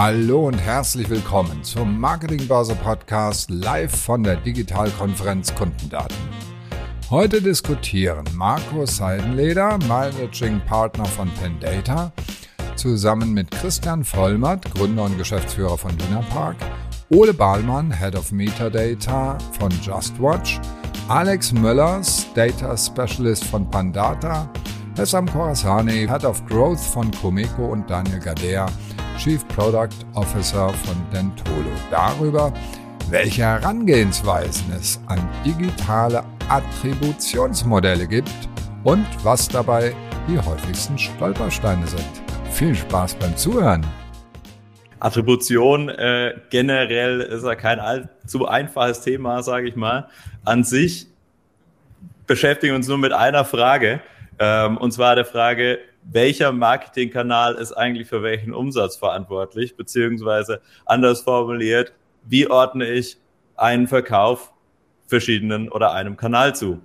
Hallo und herzlich willkommen zum Marketingbörse Podcast live von der Digitalkonferenz Kundendaten. Heute diskutieren Marco Seidenleder, Managing Partner von Pendata, zusammen mit Christian Vollmert, Gründer und Geschäftsführer von Park, Ole Bahlmann, Head of Metadata von JustWatch, Alex Möllers, Data Specialist von Pandata, Hessam Khorasani, Head of Growth von Comeco und Daniel Gadea, Chief Product Officer von Dentolo darüber, welche Herangehensweisen es an digitale Attributionsmodelle gibt und was dabei die häufigsten Stolpersteine sind. Viel Spaß beim Zuhören. Attribution äh, generell ist ja kein allzu einfaches Thema, sage ich mal. An sich beschäftigen wir uns nur mit einer Frage, ähm, und zwar der Frage, welcher Marketingkanal ist eigentlich für welchen Umsatz verantwortlich, beziehungsweise anders formuliert, wie ordne ich einen Verkauf verschiedenen oder einem Kanal zu?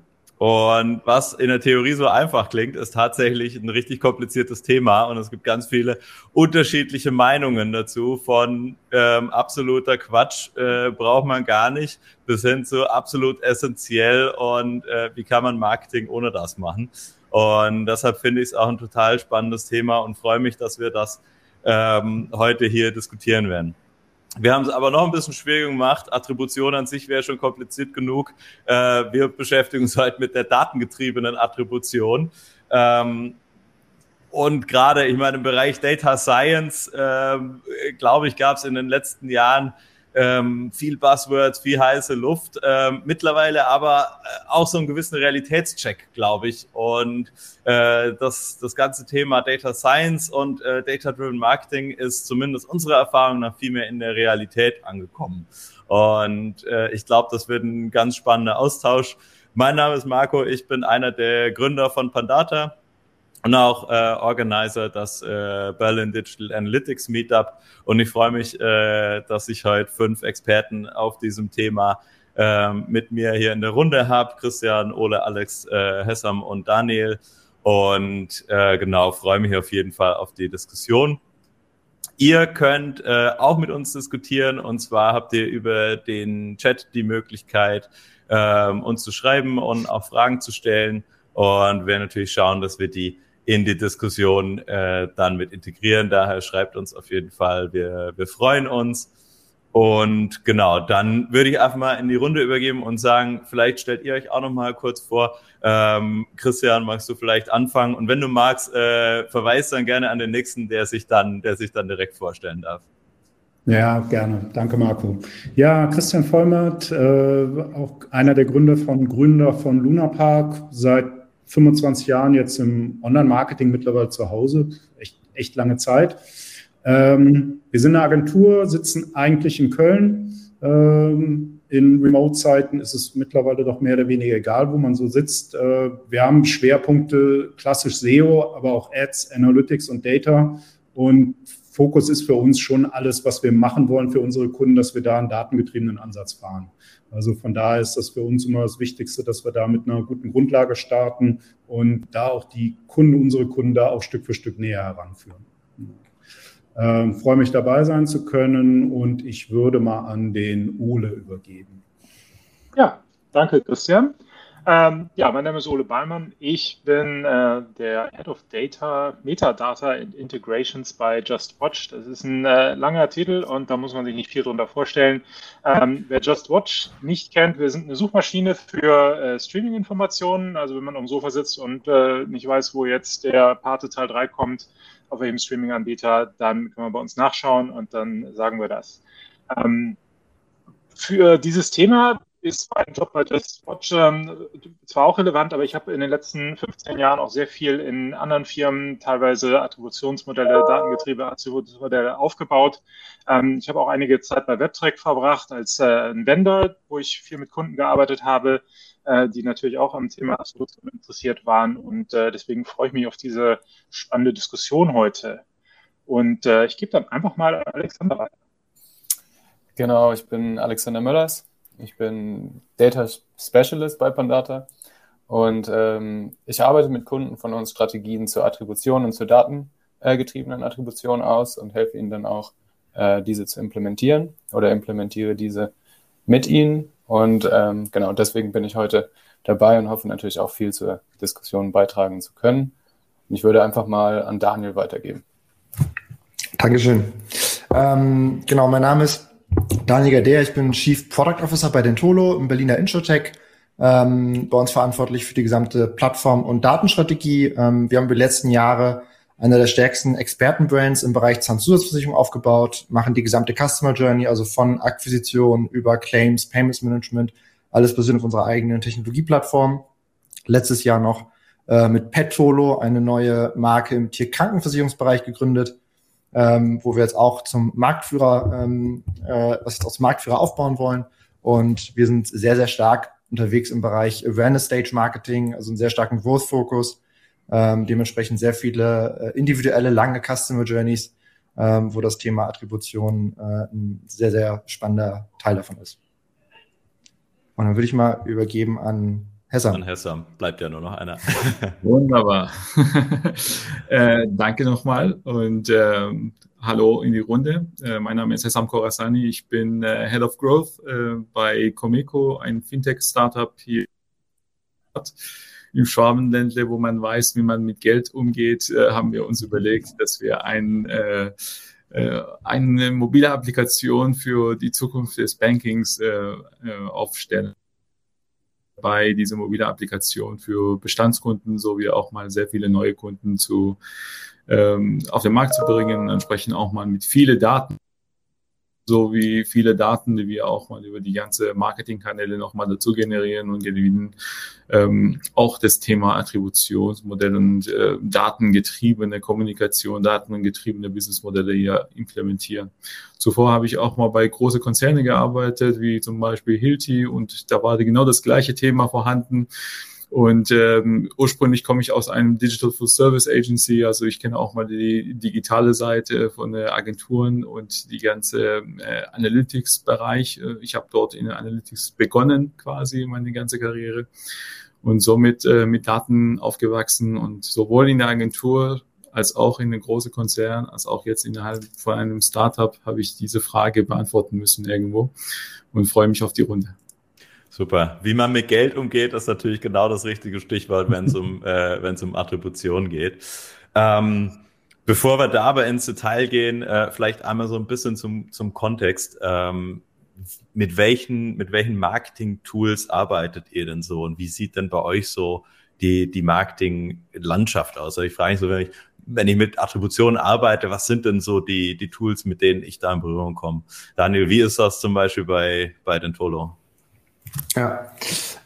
Und was in der Theorie so einfach klingt, ist tatsächlich ein richtig kompliziertes Thema und es gibt ganz viele unterschiedliche Meinungen dazu, von ähm, absoluter Quatsch äh, braucht man gar nicht bis hin zu absolut essentiell und äh, wie kann man Marketing ohne das machen. Und deshalb finde ich es auch ein total spannendes Thema und freue mich, dass wir das ähm, heute hier diskutieren werden. Wir haben es aber noch ein bisschen schwieriger gemacht. Attribution an sich wäre schon kompliziert genug. Äh, wir beschäftigen uns halt mit der datengetriebenen Attribution. Ähm, und gerade, ich meine, im Bereich Data Science, äh, glaube ich, gab es in den letzten Jahren ähm, viel Buzzwords, viel heiße Luft. Ähm, mittlerweile aber äh, auch so einen gewissen Realitätscheck, glaube ich. Und äh, das, das ganze Thema Data Science und äh, Data-Driven Marketing ist zumindest unserer Erfahrung nach viel mehr in der Realität angekommen. Und äh, ich glaube, das wird ein ganz spannender Austausch. Mein Name ist Marco, ich bin einer der Gründer von Pandata und auch äh, Organizer das äh, Berlin Digital Analytics Meetup. Und ich freue mich, äh, dass ich heute fünf Experten auf diesem Thema äh, mit mir hier in der Runde habe. Christian, Ole, Alex, äh, Hessam und Daniel. Und äh, genau, freue mich auf jeden Fall auf die Diskussion. Ihr könnt äh, auch mit uns diskutieren und zwar habt ihr über den Chat die Möglichkeit, äh, uns zu schreiben und auch Fragen zu stellen. Und wir natürlich schauen, dass wir die in die Diskussion äh, dann mit integrieren. Daher schreibt uns auf jeden Fall, wir, wir freuen uns. Und genau, dann würde ich einfach mal in die Runde übergeben und sagen, vielleicht stellt ihr euch auch noch mal kurz vor. Ähm, Christian, magst du vielleicht anfangen? Und wenn du magst, äh, verweis dann gerne an den nächsten, der sich dann, der sich dann direkt vorstellen darf. Ja, gerne. Danke, Marco. Ja, Christian Vollmert, äh, auch einer der Gründer von Gründer von Luna Park, seit 25 Jahren jetzt im Online-Marketing mittlerweile zu Hause, echt, echt lange Zeit. Ähm, wir sind eine Agentur, sitzen eigentlich in Köln. Ähm, in Remote-Zeiten ist es mittlerweile doch mehr oder weniger egal, wo man so sitzt. Äh, wir haben Schwerpunkte klassisch SEO, aber auch Ads, Analytics und Data. Und Fokus ist für uns schon alles, was wir machen wollen für unsere Kunden, dass wir da einen datengetriebenen Ansatz fahren. Also von daher ist das für uns immer das Wichtigste, dass wir da mit einer guten Grundlage starten und da auch die Kunden, unsere Kunden da auch Stück für Stück näher heranführen. Ähm, freue mich dabei sein zu können und ich würde mal an den Ole übergeben. Ja, danke Christian. Ähm, ja, mein Name ist Ole Ballmann. Ich bin äh, der Head of Data, Metadata and Integrations bei JustWatch. Das ist ein äh, langer Titel und da muss man sich nicht viel drunter vorstellen. Ähm, wer JustWatch nicht kennt, wir sind eine Suchmaschine für äh, Streaming-Informationen. Also wenn man am Sofa sitzt und äh, nicht weiß, wo jetzt der Pate Teil 3 kommt, auf welchem Streaming-Anbieter, dann kann man bei uns nachschauen und dann sagen wir das. Ähm, für dieses Thema ist mein Job bei Just Watch ähm, zwar auch relevant, aber ich habe in den letzten 15 Jahren auch sehr viel in anderen Firmen, teilweise Attributionsmodelle, datengetriebene Attributionsmodelle aufgebaut. Ähm, ich habe auch einige Zeit bei WebTrack verbracht als äh, ein Vendor, wo ich viel mit Kunden gearbeitet habe, äh, die natürlich auch am Thema Attribution interessiert waren. Und äh, deswegen freue ich mich auf diese spannende Diskussion heute. Und äh, ich gebe dann einfach mal Alexander weiter. Genau, ich bin Alexander Möllers ich bin Data Specialist bei Pandata Und ähm, ich arbeite mit Kunden von uns Strategien zur Attribution und zur datengetriebenen äh, Attribution aus und helfe ihnen dann auch, äh, diese zu implementieren oder implementiere diese mit ihnen. Und ähm, genau deswegen bin ich heute dabei und hoffe natürlich auch viel zur Diskussion beitragen zu können. Und ich würde einfach mal an Daniel weitergeben. Dankeschön. Ähm, genau, mein Name ist Daniel Gader, ich bin Chief Product Officer bei Dentolo im Berliner Introtech. Ähm, bei uns verantwortlich für die gesamte Plattform- und Datenstrategie. Ähm, wir haben die letzten Jahre einer der stärksten Expertenbrands im Bereich Zahnzusatzversicherung aufgebaut, machen die gesamte Customer Journey, also von Akquisition über Claims, Payments Management, alles basierend auf unserer eigenen Technologieplattform. Letztes Jahr noch äh, mit Petolo eine neue Marke im Tierkrankenversicherungsbereich gegründet, ähm, wo wir jetzt auch zum Marktführer, ähm, äh, was jetzt auch zum Marktführer aufbauen wollen. Und wir sind sehr, sehr stark unterwegs im Bereich Awareness Stage Marketing, also einen sehr starken Growth Focus, ähm, dementsprechend sehr viele äh, individuelle, lange Customer Journeys, ähm, wo das Thema Attribution äh, ein sehr, sehr spannender Teil davon ist. Und dann würde ich mal übergeben an Hessam. An Hessam bleibt ja nur noch einer. Wunderbar. äh, danke nochmal und ähm, hallo in die Runde. Äh, mein Name ist Hessam Korasani. Ich bin äh, Head of Growth äh, bei Comeco, ein Fintech-Startup hier im Schwabenländle, wo man weiß, wie man mit Geld umgeht, äh, haben wir uns überlegt, dass wir ein äh, äh, eine mobile Applikation für die Zukunft des Bankings äh, äh, aufstellen bei dieser mobile Applikation für Bestandskunden sowie auch mal sehr viele neue Kunden zu ähm, auf den Markt zu bringen, entsprechend auch mal mit viele Daten so wie viele Daten, die wir auch mal über die ganze Marketingkanäle nochmal dazu generieren und gewinnen, ähm, auch das Thema Attributionsmodelle und äh, datengetriebene Kommunikation, datengetriebene Businessmodelle hier implementieren. Zuvor habe ich auch mal bei große Konzerne gearbeitet, wie zum Beispiel Hilti, und da war genau das gleiche Thema vorhanden. Und ähm, ursprünglich komme ich aus einem Digital Full Service Agency, also ich kenne auch mal die digitale Seite von den Agenturen und die ganze äh, Analytics-Bereich. Äh, ich habe dort in Analytics begonnen, quasi meine ganze Karriere und somit äh, mit Daten aufgewachsen und sowohl in der Agentur als auch in den großen Konzernen, als auch jetzt innerhalb von einem Startup habe ich diese Frage beantworten müssen irgendwo und freue mich auf die Runde. Super. Wie man mit Geld umgeht, ist natürlich genau das richtige Stichwort, wenn es um, äh, wenn es um Attribution geht. Ähm, bevor wir da aber ins Detail gehen, äh, vielleicht einmal so ein bisschen zum, zum Kontext. Ähm, mit welchen, mit welchen Marketing-Tools arbeitet ihr denn so und wie sieht denn bei euch so die, die Marketing-Landschaft aus? Also ich frage mich so, wenn ich, wenn ich mit Attributionen arbeite, was sind denn so die, die Tools, mit denen ich da in Berührung komme? Daniel, wie ist das zum Beispiel bei, bei Dentolo? Ja.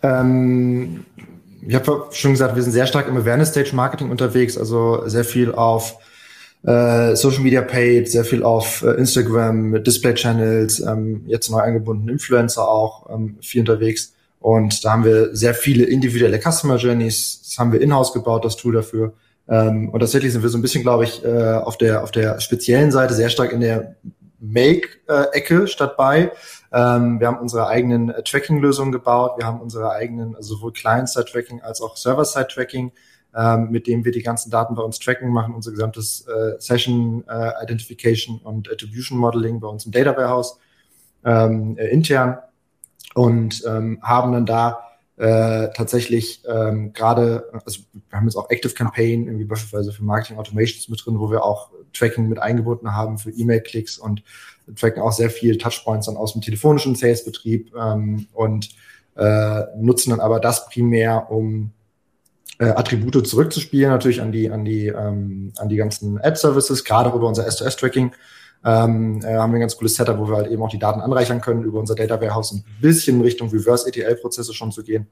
Ähm, ich habe schon gesagt, wir sind sehr stark im Awareness-Stage-Marketing unterwegs, also sehr viel auf äh, Social Media Paid, sehr viel auf äh, Instagram, Display-Channels, ähm, jetzt neu eingebunden Influencer auch, ähm, viel unterwegs. Und da haben wir sehr viele individuelle Customer Journeys. Das haben wir in-house gebaut, das Tool dafür. Ähm, und tatsächlich sind wir so ein bisschen, glaube ich, äh, auf der auf der speziellen Seite sehr stark in der Make-Ecke statt bei. Ähm, wir haben unsere eigenen äh, Tracking-Lösungen gebaut. Wir haben unsere eigenen, also sowohl Client-Side-Tracking als auch Server-Side-Tracking, ähm, mit dem wir die ganzen Daten bei uns tracken, machen unser gesamtes äh, Session-Identification äh, und Attribution-Modeling bei uns im Data Warehouse ähm, äh, intern und ähm, haben dann da äh, tatsächlich ähm, gerade, also wir haben jetzt auch Active Campaign, irgendwie beispielsweise für Marketing Automations mit drin, wo wir auch Tracking mit eingebunden haben für E-Mail-Klicks und tracken auch sehr viel Touchpoints dann aus dem telefonischen Sales-Betrieb ähm, und äh, nutzen dann aber das primär, um äh, Attribute zurückzuspielen, natürlich an die, an die, ähm, an die ganzen Ad-Services, gerade über unser S2S-Tracking. Ähm, äh, haben wir ein ganz cooles Setup, wo wir halt eben auch die Daten anreichern können, über unser Data Warehouse ein bisschen Richtung Reverse ETL-Prozesse schon zu gehen.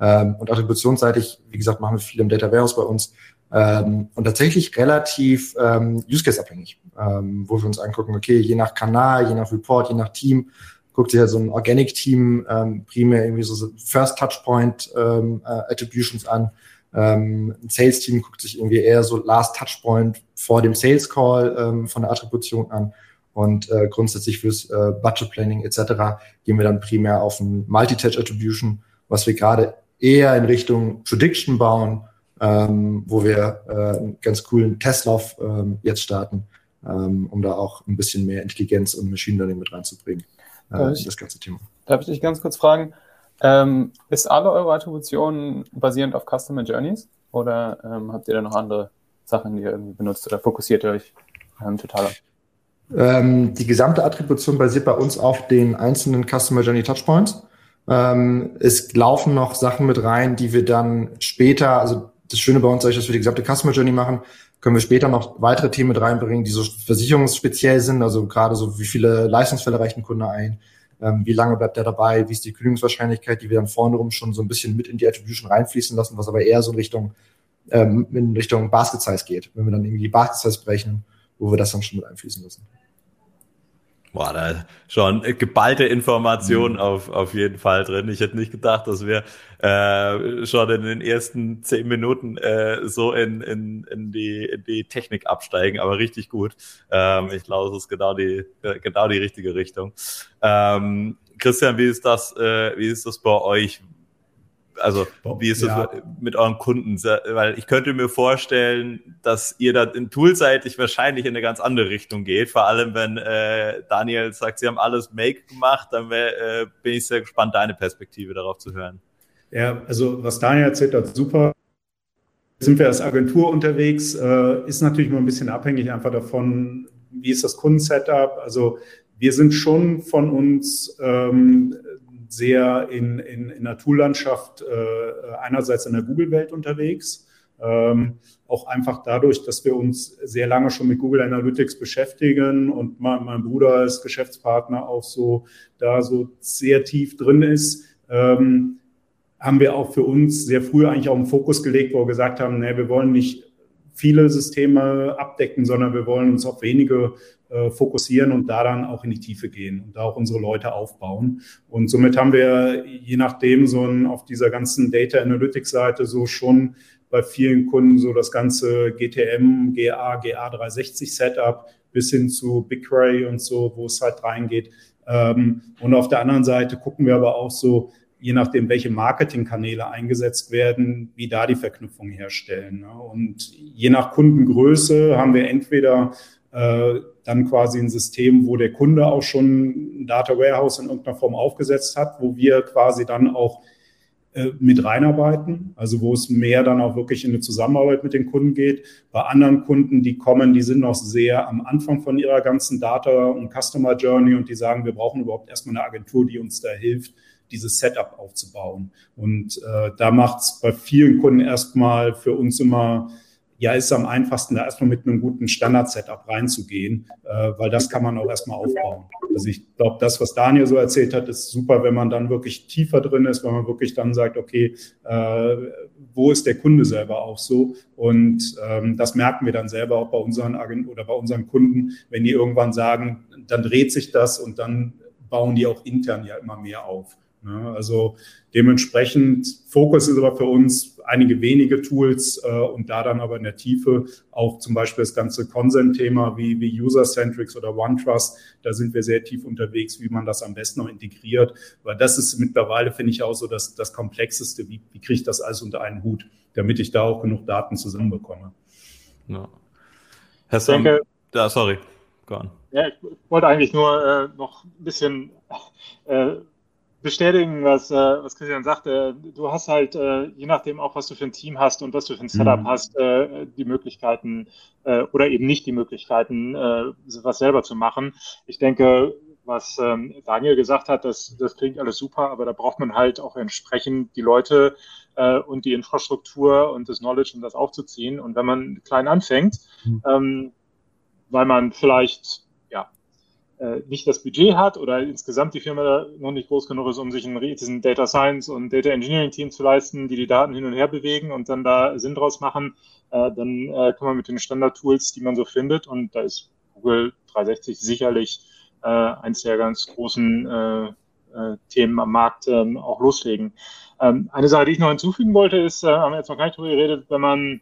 Ähm, und attributionsseitig, wie gesagt, machen wir viel im Data Warehouse bei uns. Ähm, und tatsächlich relativ ähm, Use Case abhängig, ähm, wo wir uns angucken, okay, je nach Kanal, je nach Report, je nach Team, guckt sich ja so ein Organic Team ähm, primär irgendwie so First Touchpoint ähm, äh, Attributions an. Ähm, ein Sales Team guckt sich irgendwie eher so Last Touchpoint vor dem Sales Call ähm, von der Attribution an. Und äh, grundsätzlich fürs äh, Budget Planning etc. gehen wir dann primär auf ein Multi-Touch Attribution, was wir gerade eher in Richtung Prediction bauen, ähm, wo wir äh, einen ganz coolen Testlauf ähm, jetzt starten, ähm, um da auch ein bisschen mehr Intelligenz und Machine Learning mit reinzubringen äh, in das ganze Thema. Darf ich dich ganz kurz fragen? Ähm, ist alle eure Attribution basierend auf Customer Journeys oder ähm, habt ihr da noch andere Sachen, die ihr irgendwie benutzt oder fokussiert ihr euch ähm, total auf? Ähm, die gesamte Attribution basiert bei uns auf den einzelnen Customer Journey Touchpoints. Ähm, es laufen noch Sachen mit rein, die wir dann später, also das Schöne bei uns ist, dass wir die gesamte Customer Journey machen, können wir später noch weitere Themen mit reinbringen, die so versicherungsspeziell sind, also gerade so, wie viele Leistungsfälle reicht ein Kunde ein, ähm, wie lange bleibt er dabei, wie ist die Kündigungswahrscheinlichkeit, die wir dann vorne rum schon so ein bisschen mit in die Attribution reinfließen lassen, was aber eher so in Richtung, ähm, in Richtung Basket Size geht, wenn wir dann irgendwie die Basket Size brechen, wo wir das dann schon mit einfließen lassen. Boah, da schon geballte Informationen mhm. auf, auf jeden Fall drin. Ich hätte nicht gedacht, dass wir äh, schon in den ersten zehn Minuten äh, so in, in, in, die, in die Technik absteigen, aber richtig gut. Ähm, ich glaube, es ist genau die, genau die richtige Richtung. Ähm, Christian, wie ist das, äh, wie ist das bei euch? Also, wie ist ja. das mit euren Kunden? Weil ich könnte mir vorstellen, dass ihr da in toolseitig wahrscheinlich in eine ganz andere Richtung geht. Vor allem, wenn äh, Daniel sagt, sie haben alles Make gemacht, dann wär, äh, bin ich sehr gespannt, deine Perspektive darauf zu hören. Ja, also was Daniel erzählt hat, super. Sind wir als Agentur unterwegs, äh, ist natürlich mal ein bisschen abhängig einfach davon, wie ist das Kundensetup. Also wir sind schon von uns ähm, sehr in, in, in der Toollandschaft äh, einerseits in der Google-Welt unterwegs. Ähm, auch einfach dadurch, dass wir uns sehr lange schon mit Google Analytics beschäftigen und mein, mein Bruder als Geschäftspartner auch so da so sehr tief drin ist, ähm, haben wir auch für uns sehr früh eigentlich auch einen Fokus gelegt, wo wir gesagt haben, nee, wir wollen nicht viele Systeme abdecken, sondern wir wollen uns auf wenige äh, fokussieren und da dann auch in die Tiefe gehen und da auch unsere Leute aufbauen. Und somit haben wir je nachdem so ein, auf dieser ganzen Data Analytics Seite so schon bei vielen Kunden so das ganze GTM, GA, GA360 Setup bis hin zu BigQuery und so, wo es halt reingeht. Ähm, und auf der anderen Seite gucken wir aber auch so, je nachdem, welche Marketingkanäle eingesetzt werden, wie da die Verknüpfung herstellen. Ne? Und je nach Kundengröße haben wir entweder äh, dann quasi ein System, wo der Kunde auch schon ein Data Warehouse in irgendeiner Form aufgesetzt hat, wo wir quasi dann auch äh, mit reinarbeiten, also wo es mehr dann auch wirklich in eine Zusammenarbeit mit den Kunden geht. Bei anderen Kunden, die kommen, die sind noch sehr am Anfang von ihrer ganzen Data- und Customer Journey und die sagen, wir brauchen überhaupt erstmal eine Agentur, die uns da hilft, dieses Setup aufzubauen. Und äh, da macht es bei vielen Kunden erstmal für uns immer, ja, ist am einfachsten, da erstmal mit einem guten Standard-Setup reinzugehen, äh, weil das kann man auch erstmal aufbauen. Also ich glaube, das, was Daniel so erzählt hat, ist super, wenn man dann wirklich tiefer drin ist, wenn man wirklich dann sagt, okay, äh, wo ist der Kunde selber auch so? Und ähm, das merken wir dann selber auch bei unseren Agenten oder bei unseren Kunden, wenn die irgendwann sagen, dann dreht sich das und dann bauen die auch intern ja immer mehr auf. Ne? Also dementsprechend Fokus ist aber für uns einige wenige Tools äh, und da dann aber in der Tiefe auch zum Beispiel das ganze Consent-Thema wie, wie User-Centrics oder OneTrust, da sind wir sehr tief unterwegs, wie man das am besten noch integriert, weil das ist mittlerweile, finde ich, auch so das, das Komplexeste, wie, wie kriege ich das alles unter einen Hut, damit ich da auch genug Daten zusammenbekomme. Ja. Herr Sam, ja, sorry, go on. Ja, ich wollte eigentlich nur äh, noch ein bisschen äh, bestätigen, was, äh, was Christian sagte. Du hast halt, äh, je nachdem auch, was du für ein Team hast und was du für ein Setup mhm. hast, äh, die Möglichkeiten äh, oder eben nicht die Möglichkeiten, äh, was selber zu machen. Ich denke, was ähm, Daniel gesagt hat, das, das klingt alles super, aber da braucht man halt auch entsprechend die Leute äh, und die Infrastruktur und das Knowledge, um das aufzuziehen. Und wenn man klein anfängt, mhm. ähm, weil man vielleicht nicht das Budget hat oder insgesamt die Firma noch nicht groß genug ist, um sich einen riesigen Data Science und Data Engineering Team zu leisten, die die Daten hin und her bewegen und dann da Sinn draus machen, äh, dann äh, kann man mit den Standard-Tools, die man so findet, und da ist Google 360 sicherlich äh, eins der ganz großen äh, äh, Themen am Markt ähm, auch loslegen. Ähm, eine Sache, die ich noch hinzufügen wollte, ist, äh, haben wir jetzt noch gar nicht drüber geredet, wenn man,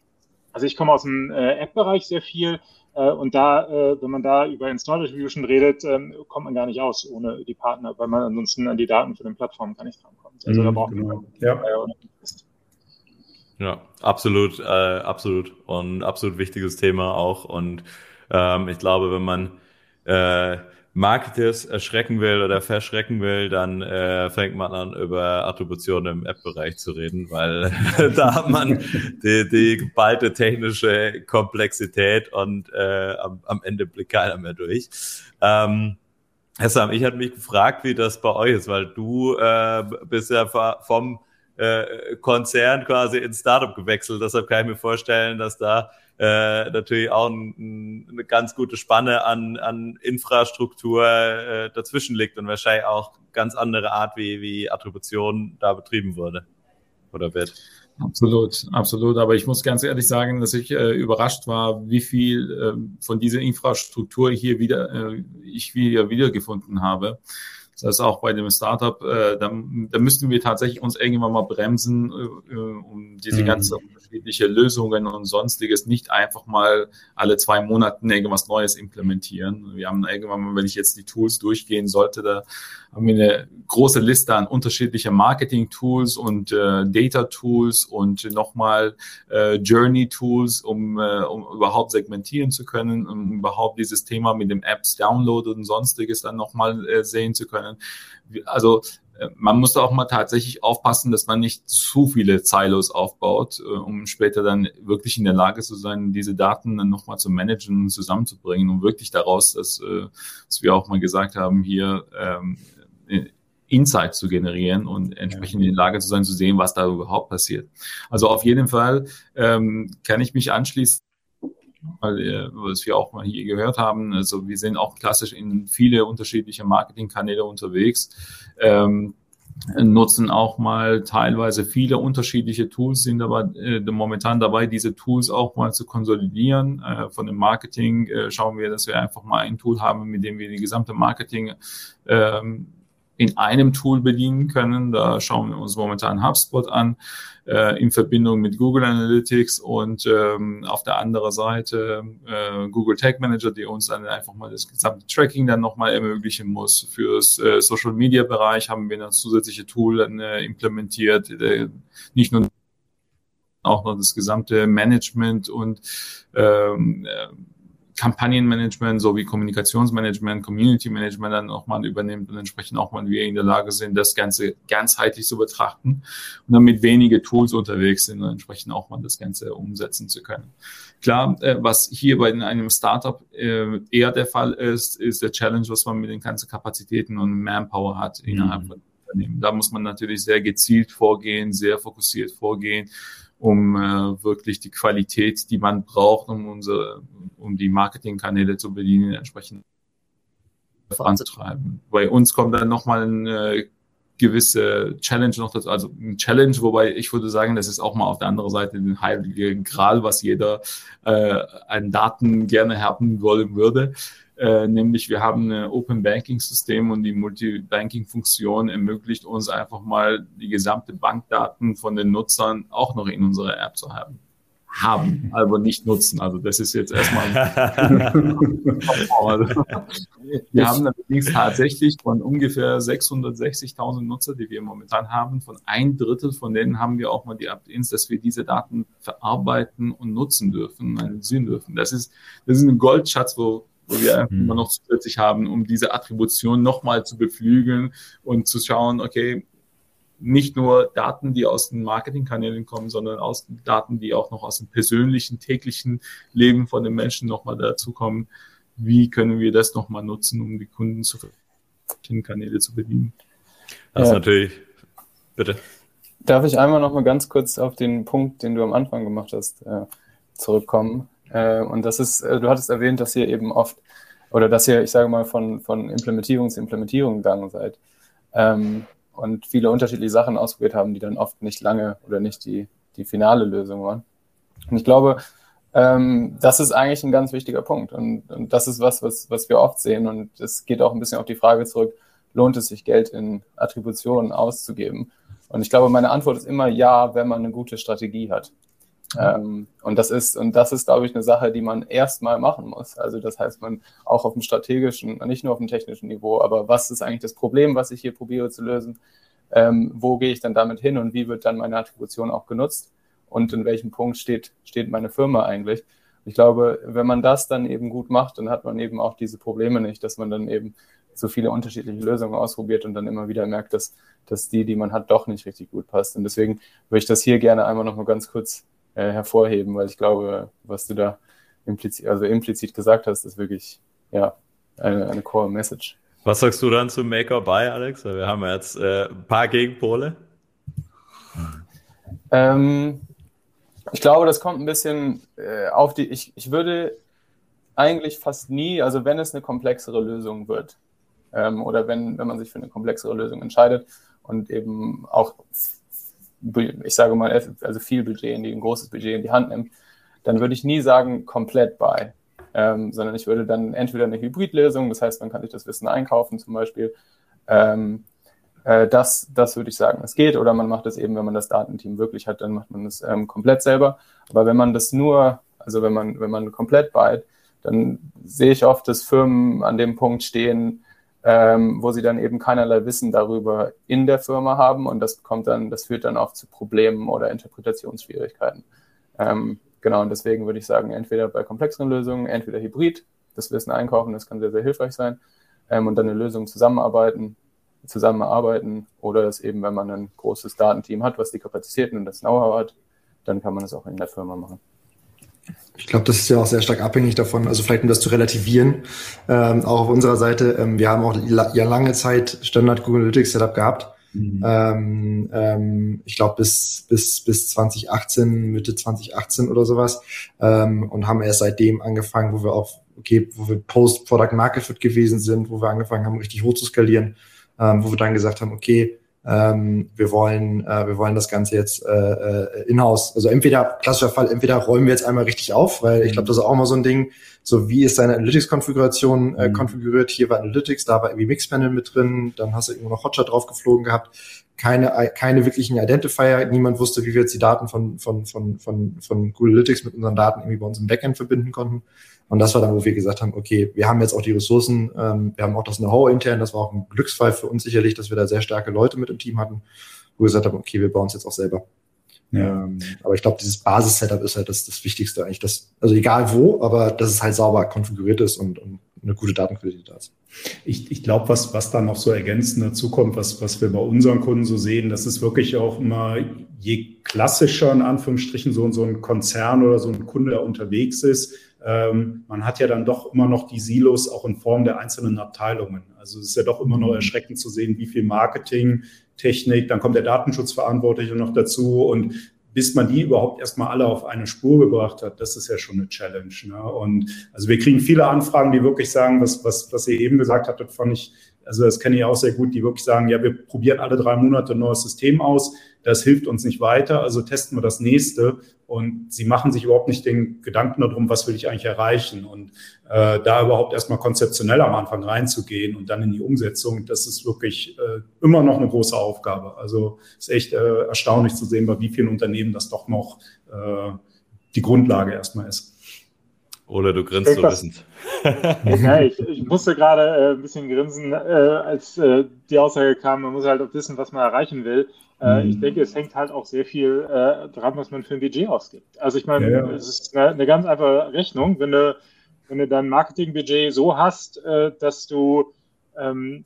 also ich komme aus dem äh, App-Bereich sehr viel, äh, und da, äh, wenn man da über Install Distribution redet, ähm, kommt man gar nicht aus ohne die Partner, weil man ansonsten an die Daten für den Plattformen gar nicht rankommt. Also mhm, da braucht man genau. ja. Ja, absolut, äh, absolut. Und absolut wichtiges Thema auch. Und ähm, ich glaube, wenn man äh, Marketers erschrecken will oder verschrecken will, dann äh, fängt man an, über Attribution im App-Bereich zu reden, weil da hat man die, die geballte technische Komplexität und äh, am, am Ende blickt keiner mehr durch. Ähm, Sam, ich hatte mich gefragt, wie das bei euch ist, weil du äh, bist ja vom äh, Konzern quasi ins Startup gewechselt. Deshalb kann ich mir vorstellen, dass da äh, natürlich auch ein, eine ganz gute Spanne an, an Infrastruktur äh, dazwischen liegt und wahrscheinlich auch ganz andere Art, wie, wie Attribution da betrieben wurde oder wird. Absolut, absolut. Aber ich muss ganz ehrlich sagen, dass ich äh, überrascht war, wie viel äh, von dieser Infrastruktur hier wieder äh, ich wieder wiedergefunden habe. Das heißt auch bei dem Startup, äh, da, da müssten wir tatsächlich uns irgendwann mal bremsen, äh, um diese mhm. ganze unterschiedliche Lösungen und sonstiges nicht einfach mal alle zwei Monaten irgendwas Neues implementieren. Wir haben irgendwann mal, wenn ich jetzt die Tools durchgehen sollte, da haben wir eine große Liste an unterschiedlicher Marketing-Tools und äh, Data-Tools und nochmal äh, Journey-Tools, um, äh, um überhaupt segmentieren zu können, um überhaupt dieses Thema mit dem Apps Download und sonstiges dann nochmal äh, sehen zu können. Also äh, man muss da auch mal tatsächlich aufpassen, dass man nicht zu viele Silos aufbaut, äh, um später dann wirklich in der Lage zu sein, diese Daten dann nochmal zu managen und zusammenzubringen und wirklich daraus, dass, äh, was wir auch mal gesagt haben, hier ähm, Insight zu generieren und entsprechend in der Lage zu sein, zu sehen, was da überhaupt passiert. Also auf jeden Fall ähm, kann ich mich anschließen weil, was wir auch mal hier gehört haben. Also wir sind auch klassisch in viele unterschiedliche Marketingkanäle unterwegs. Ähm, nutzen auch mal teilweise viele unterschiedliche Tools, sind aber äh, momentan dabei, diese Tools auch mal zu konsolidieren. Äh, von dem Marketing äh, schauen wir, dass wir einfach mal ein Tool haben, mit dem wir die gesamte Marketing ähm, in einem Tool bedienen können. Da schauen wir uns momentan HubSpot an äh, in Verbindung mit Google Analytics und ähm, auf der anderen Seite äh, Google Tag Manager, die uns dann einfach mal das gesamte Tracking dann nochmal ermöglichen muss. Fürs äh, Social Media Bereich haben wir ein zusätzliche Tool dann, äh, implementiert, äh, nicht nur auch noch das gesamte Management und ähm, äh, Kampagnenmanagement sowie Kommunikationsmanagement, Community Management dann auch mal übernimmt und entsprechend auch mal wir in der Lage sind, das Ganze ganzheitlich zu betrachten und dann mit wenige Tools unterwegs sind und entsprechend auch mal das Ganze umsetzen zu können. Klar, äh, was hier bei einem Startup äh, eher der Fall ist, ist der Challenge, was man mit den ganzen Kapazitäten und Manpower hat innerhalb mhm. von Unternehmen. Da muss man natürlich sehr gezielt vorgehen, sehr fokussiert vorgehen um äh, wirklich die Qualität, die man braucht, um unsere, um die Marketingkanäle zu bedienen, entsprechend voranzutreiben. Bei uns kommt dann nochmal eine gewisse Challenge noch dazu, also ein Challenge, wobei ich würde sagen, das ist auch mal auf der anderen Seite den heiligen Gral, was jeder äh, an Daten gerne haben wollen würde. Äh, nämlich wir haben ein Open Banking System und die Multi-Banking Funktion ermöglicht uns einfach mal die gesamte Bankdaten von den Nutzern auch noch in unserer App zu haben. Haben, aber nicht nutzen. Also das ist jetzt erstmal. wir haben allerdings tatsächlich von ungefähr 660.000 Nutzer, die wir momentan haben, von ein Drittel von denen haben wir auch mal die Opt-ins, dass wir diese Daten verarbeiten und nutzen dürfen, analysieren dürfen. Das ist, das ist ein Goldschatz, wo wo wir mhm. immer noch zusätzlich haben, um diese Attribution nochmal zu beflügeln und zu schauen, okay, nicht nur Daten, die aus den Marketingkanälen kommen, sondern aus Daten, die auch noch aus dem persönlichen, täglichen Leben von den Menschen nochmal dazukommen. Wie können wir das nochmal nutzen, um die Kunden zu Kanäle zu bedienen? Das ist natürlich, bitte. Darf ich einmal noch mal ganz kurz auf den Punkt, den du am Anfang gemacht hast, äh, zurückkommen? Äh, und das ist, äh, du hattest erwähnt, dass ihr eben oft, oder dass ihr, ich sage mal, von, von Implementierung zu Implementierung gegangen seid. Ähm, und viele unterschiedliche Sachen ausprobiert haben, die dann oft nicht lange oder nicht die, die finale Lösung waren. Und ich glaube, ähm, das ist eigentlich ein ganz wichtiger Punkt. Und, und das ist was, was, was wir oft sehen. Und es geht auch ein bisschen auf die Frage zurück, lohnt es sich, Geld in Attributionen auszugeben? Und ich glaube, meine Antwort ist immer ja, wenn man eine gute Strategie hat. Ähm, und das ist, und das ist, glaube ich, eine Sache, die man erstmal machen muss. Also das heißt, man auch auf dem strategischen, nicht nur auf dem technischen Niveau, aber was ist eigentlich das Problem, was ich hier probiere zu lösen? ähm, wo gehe ich dann damit hin und wie wird dann meine Attribution auch genutzt und in welchem Punkt steht, steht meine Firma eigentlich. Ich glaube, wenn man das dann eben gut macht, dann hat man eben auch diese Probleme nicht, dass man dann eben so viele unterschiedliche Lösungen ausprobiert und dann immer wieder merkt, dass, dass die, die man hat, doch nicht richtig gut passt. Und deswegen würde ich das hier gerne einmal noch mal ganz kurz äh, hervorheben, weil ich glaube, was du da implizit, also implizit gesagt hast, ist wirklich ja eine, eine Core Message. Was sagst du dann zu Make or Buy, Alex? Wir haben jetzt äh, ein paar Gegenpole. Ähm, ich glaube, das kommt ein bisschen äh, auf die. Ich, ich würde eigentlich fast nie, also wenn es eine komplexere Lösung wird ähm, oder wenn, wenn man sich für eine komplexere Lösung entscheidet und eben auch, ich sage mal, also viel Budget, in die, ein großes Budget in die Hand nimmt, dann würde ich nie sagen komplett bei, ähm, sondern ich würde dann entweder eine Hybridlösung, das heißt, man kann sich das Wissen einkaufen zum Beispiel, ähm, äh, das, das würde ich sagen, es geht. Oder man macht es eben, wenn man das Datenteam wirklich hat, dann macht man es ähm, komplett selber. Aber wenn man das nur, also wenn man, wenn man komplett beiht, dann sehe ich oft, dass Firmen an dem Punkt stehen, ähm, wo sie dann eben keinerlei Wissen darüber in der Firma haben und das kommt dann, das führt dann oft zu Problemen oder Interpretationsschwierigkeiten. Ähm, genau, und deswegen würde ich sagen, entweder bei komplexeren Lösungen, entweder Hybrid, das Wissen einkaufen, das kann sehr, sehr hilfreich sein, ähm, und dann eine Lösung zusammenarbeiten, zusammenarbeiten oder es eben, wenn man ein großes Datenteam hat, was die Kapazitäten und das Know-how hat, dann kann man das auch in der Firma machen. Ich glaube, das ist ja auch sehr stark abhängig davon, also vielleicht um das zu relativieren, ähm, auch auf unserer Seite. Ähm, wir haben auch ja lange Zeit Standard Google Analytics Setup gehabt. Mhm. Ähm, ähm, ich glaube bis, bis, bis 2018, Mitte 2018 oder sowas. Ähm, und haben erst seitdem angefangen, wo wir auch, okay, wo wir Post-Product Market Fit gewesen sind, wo wir angefangen haben, richtig hoch zu skalieren ähm, wo wir dann gesagt haben, okay, ähm, wir wollen, äh, wir wollen das Ganze jetzt äh, äh, in-house. Also entweder, klassischer Fall, entweder räumen wir jetzt einmal richtig auf, weil ich glaube, das ist auch mal so ein Ding, so wie ist deine Analytics-Konfiguration äh, mhm. konfiguriert? Hier war Analytics, da war irgendwie Mixpanel mit drin, dann hast du irgendwo noch Hotjar draufgeflogen gehabt. Keine, keine wirklichen Identifier, niemand wusste, wie wir jetzt die Daten von, von, von, von, von Google Analytics mit unseren Daten irgendwie bei uns im Backend verbinden konnten. Und das war dann, wo wir gesagt haben, okay, wir haben jetzt auch die Ressourcen, ähm, wir haben auch das Know-how intern, das war auch ein Glücksfall für uns sicherlich, dass wir da sehr starke Leute mit im Team hatten, wo wir gesagt haben, okay, wir bauen es jetzt auch selber. Ja. Ähm, aber ich glaube, dieses Basis-Setup ist halt das, das Wichtigste eigentlich. Das, also egal wo, aber dass es halt sauber konfiguriert ist und, und eine gute Datenqualität da ist. Ich, ich glaube, was, was da noch so ergänzend dazu kommt, was, was wir bei unseren Kunden so sehen, das ist wirklich auch immer, je klassischer in Anführungsstrichen so, so ein Konzern oder so ein Kunde da unterwegs ist, ähm, man hat ja dann doch immer noch die Silos auch in Form der einzelnen Abteilungen. Also es ist ja doch immer noch mhm. erschreckend zu sehen, wie viel Marketing, Technik, dann kommt der Datenschutzverantwortliche noch dazu und bis man die überhaupt erstmal alle auf eine Spur gebracht hat, das ist ja schon eine Challenge. Ne? Und also wir kriegen viele Anfragen, die wirklich sagen, was, was, was ihr eben gesagt habt, das fand ich, also das kenne ich auch sehr gut, die wirklich sagen, ja, wir probieren alle drei Monate ein neues System aus das hilft uns nicht weiter, also testen wir das nächste. Und sie machen sich überhaupt nicht den Gedanken darum, was will ich eigentlich erreichen. Und äh, da überhaupt erstmal konzeptionell am Anfang reinzugehen und dann in die Umsetzung, das ist wirklich äh, immer noch eine große Aufgabe. Also ist echt äh, erstaunlich zu sehen, bei wie vielen Unternehmen das doch noch äh, die Grundlage erstmal ist. Ole, du grinst so wissend. ja, ich, ich, musste gerade äh, ein bisschen grinsen, äh, als äh, die Aussage kam, man muss halt auch wissen, was man erreichen will. Äh, mhm. Ich denke, es hängt halt auch sehr viel äh, dran, was man für ein Budget ausgibt. Also ich meine, ja, ja. es ist eine, eine, ganz einfache Rechnung, wenn du, wenn du dein Marketingbudget so hast, äh, dass du ähm,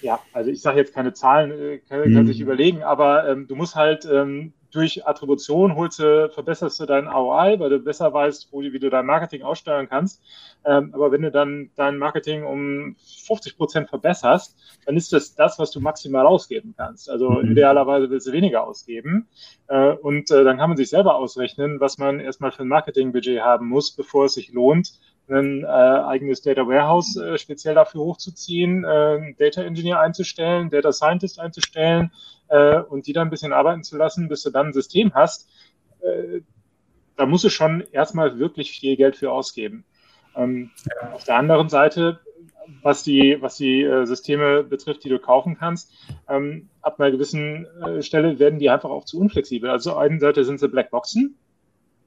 ja, also ich sage jetzt keine Zahlen, äh, kann, kann mhm. sich überlegen, aber ähm, du musst halt ähm, durch Attribution holst du, verbesserst du deinen ROI, weil du besser weißt, wo, wie du dein Marketing aussteuern kannst. Ähm, aber wenn du dann dein Marketing um 50 Prozent verbesserst, dann ist das das, was du maximal ausgeben kannst. Also mhm. idealerweise willst du weniger ausgeben. Äh, und äh, dann kann man sich selber ausrechnen, was man erstmal für ein Marketingbudget haben muss, bevor es sich lohnt, ein äh, eigenes Data Warehouse äh, speziell dafür hochzuziehen, äh, Data Engineer einzustellen, Data Scientist einzustellen äh, und die dann ein bisschen arbeiten zu lassen, bis du dann ein System hast. Äh, da musst du schon erstmal wirklich viel Geld für ausgeben. Ähm, ja. Auf der anderen Seite, was die, was die äh, Systeme betrifft, die du kaufen kannst, ähm, ab einer gewissen äh, Stelle werden die einfach auch zu unflexibel. Also auf der einen Seite sind sie Blackboxen,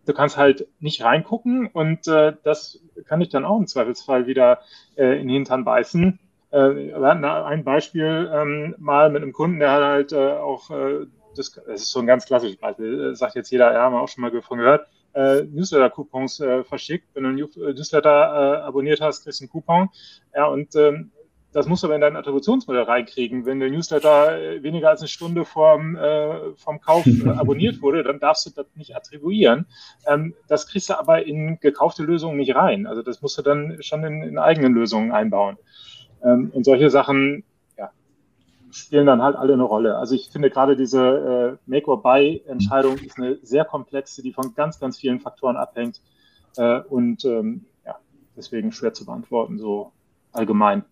du kannst halt nicht reingucken und äh, das kann ich dann auch im Zweifelsfall wieder äh, in den Hintern beißen. Äh, wir hatten ein Beispiel ähm, mal mit einem Kunden, der hat halt äh, auch, äh, das, das, ist so ein ganz klassisches Beispiel, sagt jetzt jeder, ja, haben wir auch schon mal davon gehört, äh, Newsletter-Coupons äh, verschickt. Wenn du einen Newsletter äh, abonniert hast, kriegst du einen Coupon. Ja, und ähm, das musst du aber in dein Attributionsmodell reinkriegen. Wenn der Newsletter äh, weniger als eine Stunde vorm, äh, vom Kauf äh, abonniert wurde, dann darfst du das nicht attribuieren. Ähm, das kriegst du aber in gekaufte Lösungen nicht rein. Also das musst du dann schon in, in eigenen Lösungen einbauen. Ähm, und solche Sachen ja, spielen dann halt alle eine Rolle. Also ich finde gerade diese äh, Make-or-Buy-Entscheidung ist eine sehr komplexe, die von ganz, ganz vielen Faktoren abhängt äh, und ähm, ja, deswegen schwer zu beantworten, so allgemein.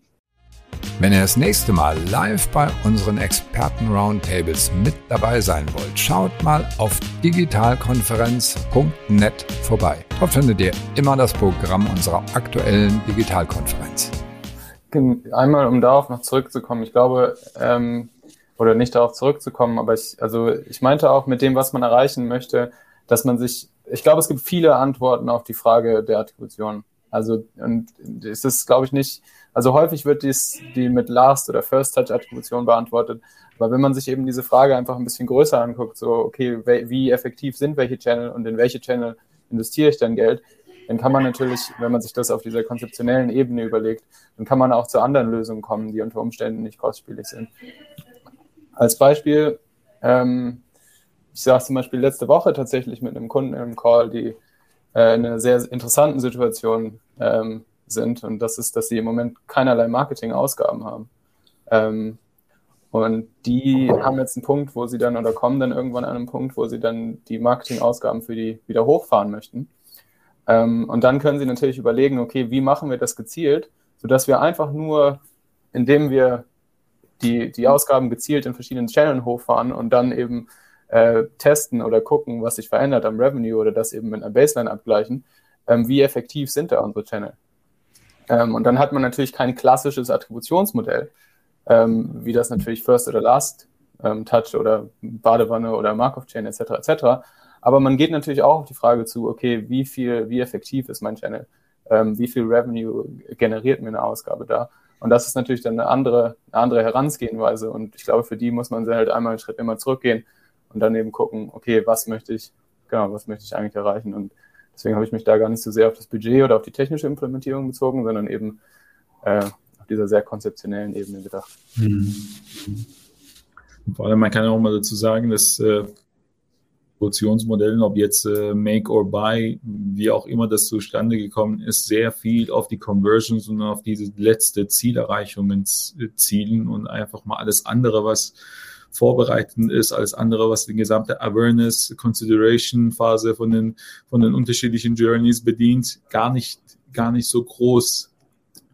Wenn ihr das nächste Mal live bei unseren Experten-Roundtables mit dabei sein wollt, schaut mal auf digitalkonferenz.net vorbei. Dort findet ihr immer das Programm unserer aktuellen Digitalkonferenz. Einmal, um darauf noch zurückzukommen, ich glaube, ähm, oder nicht darauf zurückzukommen, aber ich, also ich meinte auch mit dem, was man erreichen möchte, dass man sich, ich glaube, es gibt viele Antworten auf die Frage der Attribution. Also, und es ist, glaube ich, nicht, also häufig wird dies, die mit Last- oder First-Touch-Attribution beantwortet. Aber wenn man sich eben diese Frage einfach ein bisschen größer anguckt, so, okay, wie effektiv sind welche Channel und in welche Channel investiere ich dann Geld, dann kann man natürlich, wenn man sich das auf dieser konzeptionellen Ebene überlegt, dann kann man auch zu anderen Lösungen kommen, die unter Umständen nicht kostspielig sind. Als Beispiel, ähm, ich saß zum Beispiel letzte Woche tatsächlich mit einem Kunden im Call, die äh, in einer sehr interessanten Situation ähm, sind. Und das ist, dass sie im Moment keinerlei Marketingausgaben haben. Ähm, und die haben jetzt einen Punkt, wo sie dann oder kommen dann irgendwann an einen Punkt, wo sie dann die Marketingausgaben für die wieder hochfahren möchten. Ähm, und dann können sie natürlich überlegen, okay, wie machen wir das gezielt, sodass wir einfach nur, indem wir die, die Ausgaben gezielt in verschiedenen Channeln hochfahren und dann eben äh, testen oder gucken, was sich verändert am Revenue oder das eben mit einer Baseline abgleichen, ähm, wie effektiv sind da unsere Channel. Ähm, und dann hat man natürlich kein klassisches Attributionsmodell, ähm, wie das natürlich First oder Last ähm, Touch oder Badewanne oder Markov-Chain etc. etc. Aber man geht natürlich auch auf die Frage zu, okay, wie viel, wie effektiv ist mein Channel? Ähm, wie viel Revenue generiert mir eine Ausgabe da? Und das ist natürlich dann eine andere, eine andere Herangehensweise. Und ich glaube, für die muss man halt einmal einen Schritt immer zurückgehen und dann eben gucken, okay, was möchte ich, genau, was möchte ich eigentlich erreichen? Und deswegen habe ich mich da gar nicht so sehr auf das Budget oder auf die technische Implementierung bezogen, sondern eben äh, auf dieser sehr konzeptionellen Ebene gedacht. Mhm. Vor allem, man kann auch mal dazu sagen, dass äh, Distributionsmodellen, ob jetzt äh, Make or Buy, wie auch immer das zustande gekommen ist, sehr viel auf die Conversions und auf diese letzte Zielerreichungen zielen und einfach mal alles andere, was vorbereitend ist, alles andere, was die gesamte Awareness, Consideration Phase von den, von den unterschiedlichen Journeys bedient, gar nicht, gar nicht so groß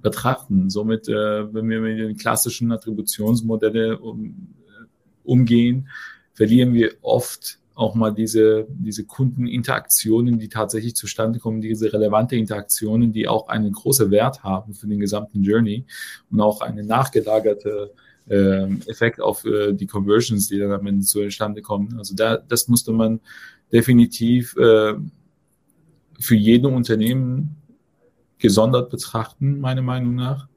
betrachten. Somit, äh, wenn wir mit den klassischen Attributionsmodelle um, äh, umgehen, verlieren wir oft auch mal diese, diese Kundeninteraktionen, die tatsächlich zustande kommen, diese relevante Interaktionen, die auch einen großen Wert haben für den gesamten Journey und auch eine nachgelagerte äh, Effekt auf äh, die Conversions, die dann am Ende zustande kommen. Also da, das musste man definitiv äh, für jeden Unternehmen gesondert betrachten, meiner Meinung nach.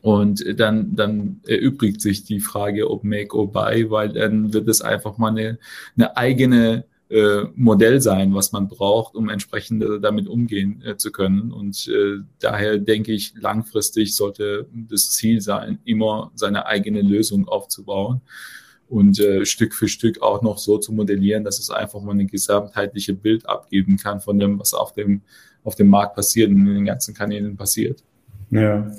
Und dann, dann erübrigt sich die Frage, ob Make or Buy, weil dann wird es einfach mal eine, eine eigene äh, Modell sein, was man braucht, um entsprechend damit umgehen äh, zu können. Und äh, daher denke ich, langfristig sollte das Ziel sein, immer seine eigene Lösung aufzubauen und äh, Stück für Stück auch noch so zu modellieren, dass es einfach mal ein gesamtheitliche Bild abgeben kann von dem, was auf dem, auf dem Markt passiert und in den ganzen Kanälen passiert. Ja,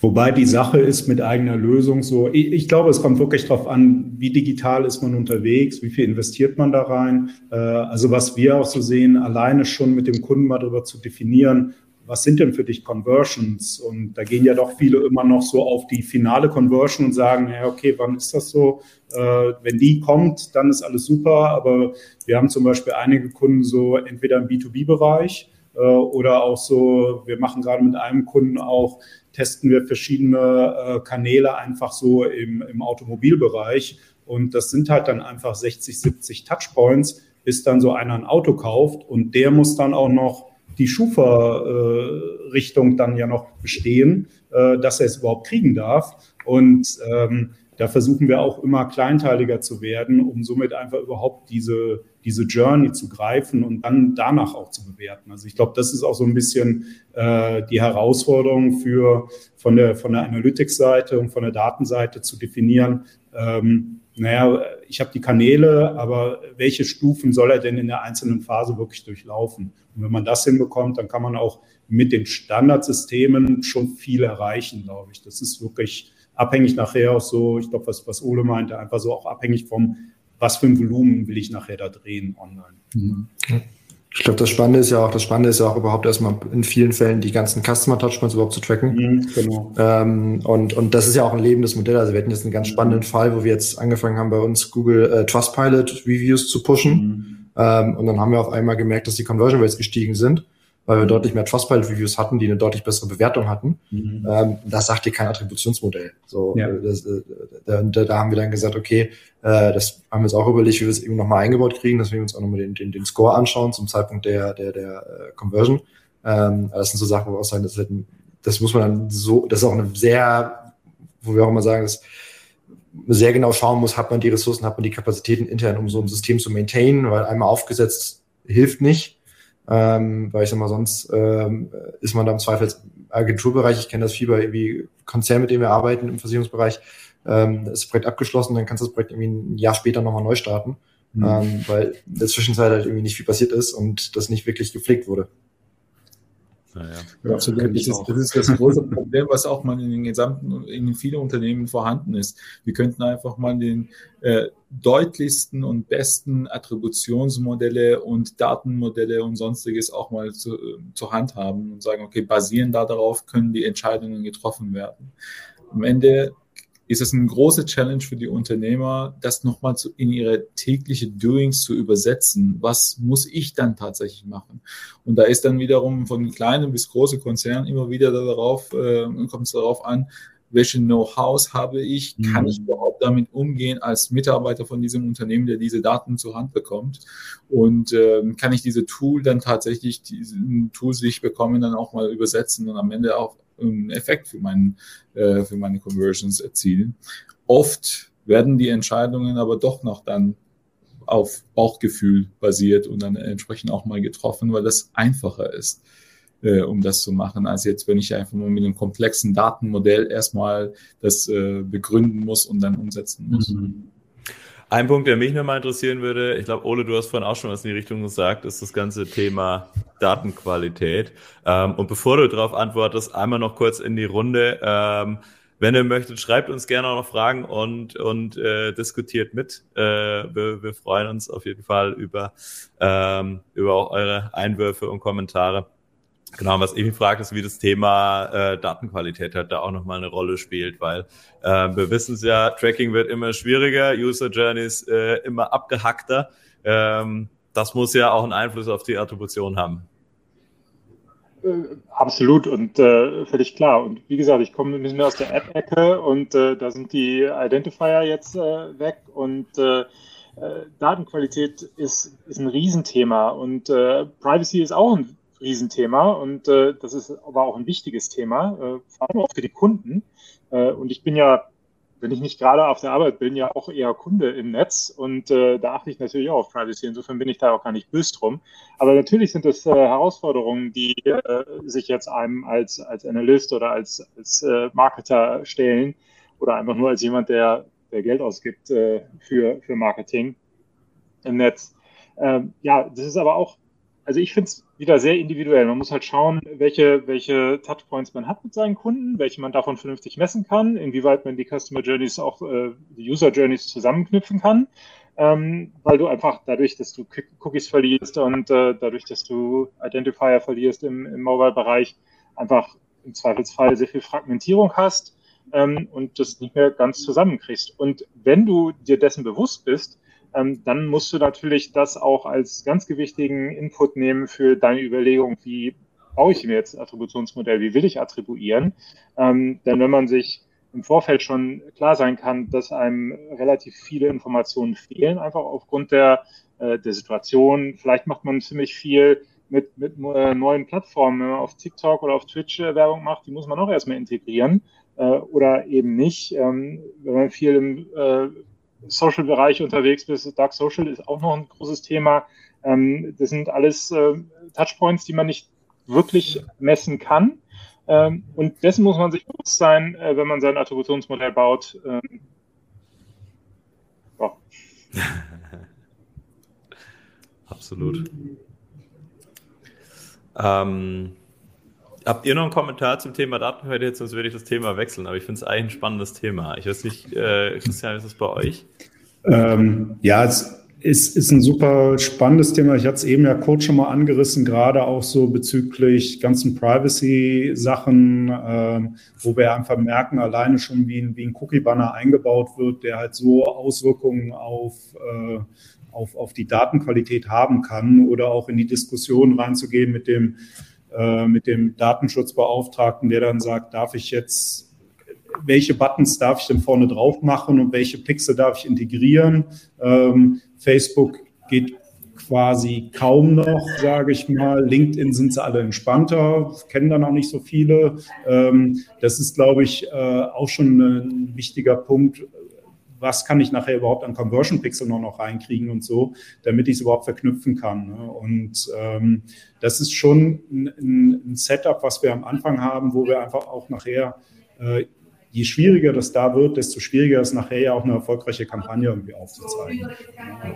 Wobei die Sache ist mit eigener Lösung so, ich, ich, glaube, es kommt wirklich darauf an, wie digital ist man unterwegs, wie viel investiert man da rein. Äh, also was wir auch so sehen, alleine schon mit dem Kunden mal darüber zu definieren, was sind denn für dich Conversions? Und da gehen ja doch viele immer noch so auf die finale Conversion und sagen, ja, okay, wann ist das so? Äh, wenn die kommt, dann ist alles super. Aber wir haben zum Beispiel einige Kunden so entweder im B2B-Bereich, äh, oder auch so, wir machen gerade mit einem Kunden auch testen wir verschiedene äh, Kanäle einfach so im, im Automobilbereich. Und das sind halt dann einfach 60, 70 Touchpoints, bis dann so einer ein Auto kauft und der muss dann auch noch die Schufa-Richtung dann ja noch bestehen, äh, dass er es überhaupt kriegen darf. Und ähm, da versuchen wir auch immer kleinteiliger zu werden, um somit einfach überhaupt diese, diese Journey zu greifen und dann danach auch zu bewerten. Also ich glaube, das ist auch so ein bisschen äh, die Herausforderung für von der, von der Analytics-Seite und von der Datenseite zu definieren, ähm, naja, ich habe die Kanäle, aber welche Stufen soll er denn in der einzelnen Phase wirklich durchlaufen? Und wenn man das hinbekommt, dann kann man auch mit den Standardsystemen schon viel erreichen, glaube ich. Das ist wirklich abhängig nachher auch so, ich glaube, was, was Ole meinte, einfach so auch abhängig vom, was für ein Volumen will ich nachher da drehen online. Mhm. Ich glaube, das Spannende ist ja auch, das Spannende ist ja auch überhaupt erstmal in vielen Fällen die ganzen Customer Touchpoints überhaupt zu tracken. Mhm, genau. Ähm, und, und das ist ja auch ein lebendes Modell. Also wir hatten jetzt einen ganz spannenden Fall, wo wir jetzt angefangen haben, bei uns Google äh, Trustpilot Reviews zu pushen. Mhm. Ähm, und dann haben wir auf einmal gemerkt, dass die Conversion Rates gestiegen sind weil wir deutlich mehr Trustpilot-Reviews hatten, die eine deutlich bessere Bewertung hatten. Mhm. Ähm, das sagt dir kein Attributionsmodell. So, ja. Äh, das, äh, da, da, haben wir dann gesagt, okay, äh, das haben wir uns auch überlegt, wie wir es eben nochmal eingebaut kriegen, dass wir uns auch nochmal den, den, den Score anschauen zum Zeitpunkt der, der, der äh, Conversion. Ähm, das sind so Sachen, wo wir auch sagen, das, halt, das muss man dann so, das ist auch eine sehr, wo wir auch immer sagen, dass sehr genau schauen muss, hat man die Ressourcen, hat man die Kapazitäten intern, um so ein System zu maintainen, weil einmal aufgesetzt hilft nicht ähm, weil ich sag mal, sonst ähm, ist man da im Zweifel Agenturbereich, ich kenne das viel bei wie Konzernen, mit denen wir arbeiten im Versicherungsbereich, ähm, ist das Projekt abgeschlossen, dann kannst du das Projekt irgendwie ein Jahr später nochmal neu starten, mhm. ähm, weil in der Zwischenzeit halt irgendwie nicht viel passiert ist und das nicht wirklich gepflegt wurde. Naja. Ja, absolut. Das ist, das ist, das große Problem, was auch mal in den gesamten, in den vielen Unternehmen vorhanden ist. Wir könnten einfach mal den äh, deutlichsten und besten Attributionsmodelle und Datenmodelle und sonstiges auch mal zu, äh, zur Hand haben und sagen, okay, basierend darauf können die Entscheidungen getroffen werden. Am Ende ist es eine große Challenge für die Unternehmer, das nochmal zu, in ihre tägliche Doings zu übersetzen. Was muss ich dann tatsächlich machen? Und da ist dann wiederum von kleinen bis großen Konzernen immer wieder darauf, äh, kommt es darauf an, welche Know-hows habe ich, kann ich mhm. überhaupt damit umgehen als Mitarbeiter von diesem Unternehmen, der diese Daten zur Hand bekommt und äh, kann ich diese Tool dann tatsächlich, diesen Tools, die ich bekomme, dann auch mal übersetzen und am Ende auch einen Effekt für, meinen, äh, für meine Conversions erzielen. Oft werden die Entscheidungen aber doch noch dann auf Bauchgefühl basiert und dann entsprechend auch mal getroffen, weil das einfacher ist, äh, um das zu machen, als jetzt, wenn ich einfach nur mit einem komplexen Datenmodell erstmal das äh, begründen muss und dann umsetzen muss. Mhm. Ein Punkt, der mich nochmal interessieren würde, ich glaube, Ole, du hast vorhin auch schon was in die Richtung gesagt, ist das ganze Thema Datenqualität. Ähm, und bevor du darauf antwortest, einmal noch kurz in die Runde. Ähm, wenn ihr möchtet, schreibt uns gerne auch noch Fragen und, und äh, diskutiert mit. Äh, wir, wir freuen uns auf jeden Fall über, ähm, über auch eure Einwürfe und Kommentare. Genau, was Emi fragt, ist, wie das Thema äh, Datenqualität halt da auch nochmal eine Rolle spielt, weil äh, wir wissen es ja, Tracking wird immer schwieriger, User Journeys äh, immer abgehackter. Ähm, das muss ja auch einen Einfluss auf die Attribution haben. Äh, absolut und äh, völlig klar. Und wie gesagt, ich komme ein bisschen aus der App-Ecke und äh, da sind die Identifier jetzt äh, weg und äh, äh, Datenqualität ist, ist ein Riesenthema und Privacy ist auch ein Riesenthema und äh, das ist aber auch ein wichtiges Thema, äh, vor allem auch für die Kunden. Äh, und ich bin ja, wenn ich nicht gerade auf der Arbeit bin, ja auch eher Kunde im Netz und äh, da achte ich natürlich auch auf Privacy. Insofern bin ich da auch gar nicht böse drum. Aber natürlich sind das äh, Herausforderungen, die äh, sich jetzt einem als, als Analyst oder als, als äh, Marketer stellen oder einfach nur als jemand, der, der Geld ausgibt äh, für, für Marketing im Netz. Ähm, ja, das ist aber auch also ich finde es wieder sehr individuell. Man muss halt schauen, welche, welche Touchpoints man hat mit seinen Kunden, welche man davon vernünftig messen kann, inwieweit man die Customer Journeys auch, äh, die User Journeys zusammenknüpfen kann. Ähm, weil du einfach dadurch, dass du Cookies verlierst und äh, dadurch, dass du Identifier verlierst im, im Mobile-Bereich, einfach im Zweifelsfall sehr viel Fragmentierung hast ähm, und das nicht mehr ganz zusammenkriegst. Und wenn du dir dessen bewusst bist, ähm, dann musst du natürlich das auch als ganz gewichtigen Input nehmen für deine Überlegung, wie baue ich mir jetzt Attributionsmodell, wie will ich attribuieren. Ähm, denn wenn man sich im Vorfeld schon klar sein kann, dass einem relativ viele Informationen fehlen, einfach aufgrund der, äh, der Situation. Vielleicht macht man ziemlich viel mit, mit äh, neuen Plattformen, wenn man auf TikTok oder auf Twitch äh, Werbung macht, die muss man auch erstmal integrieren äh, oder eben nicht. Ähm, wenn man viel im äh, Social-Bereich unterwegs ist, Dark Social ist auch noch ein großes Thema. Ähm, das sind alles äh, Touchpoints, die man nicht wirklich messen kann. Ähm, und dessen muss man sich bewusst sein, äh, wenn man sein Attributionsmodell baut. Ähm, ja. Absolut. Ähm, habt ihr noch einen Kommentar zum Thema Datenqualität? Sonst würde ich das Thema wechseln. Aber ich finde es eigentlich ein spannendes Thema. Ich weiß nicht, äh, Christian, ist das bei euch? Ähm, ja, es ist, ist ein super spannendes Thema. Ich hatte es eben ja kurz schon mal angerissen, gerade auch so bezüglich ganzen Privacy-Sachen, äh, wo wir einfach merken, alleine schon wie ein, wie ein Cookie-Banner eingebaut wird, der halt so Auswirkungen auf, äh, auf, auf die Datenqualität haben kann oder auch in die Diskussion reinzugehen mit dem, äh, mit dem Datenschutzbeauftragten, der dann sagt, darf ich jetzt welche Buttons darf ich denn vorne drauf machen und welche Pixel darf ich integrieren. Ähm, Facebook geht quasi kaum noch, sage ich mal. LinkedIn sind sie alle entspannter, kennen da noch nicht so viele. Ähm, das ist, glaube ich, äh, auch schon ein wichtiger Punkt. Was kann ich nachher überhaupt an Conversion Pixel noch, noch reinkriegen und so, damit ich es überhaupt verknüpfen kann. Ne? Und ähm, das ist schon ein, ein, Setup, was wir am Anfang haben, wo wir einfach auch nachher äh, je schwieriger das da wird, desto schwieriger ist nachher ja auch eine erfolgreiche Kampagne irgendwie aufzuzeigen.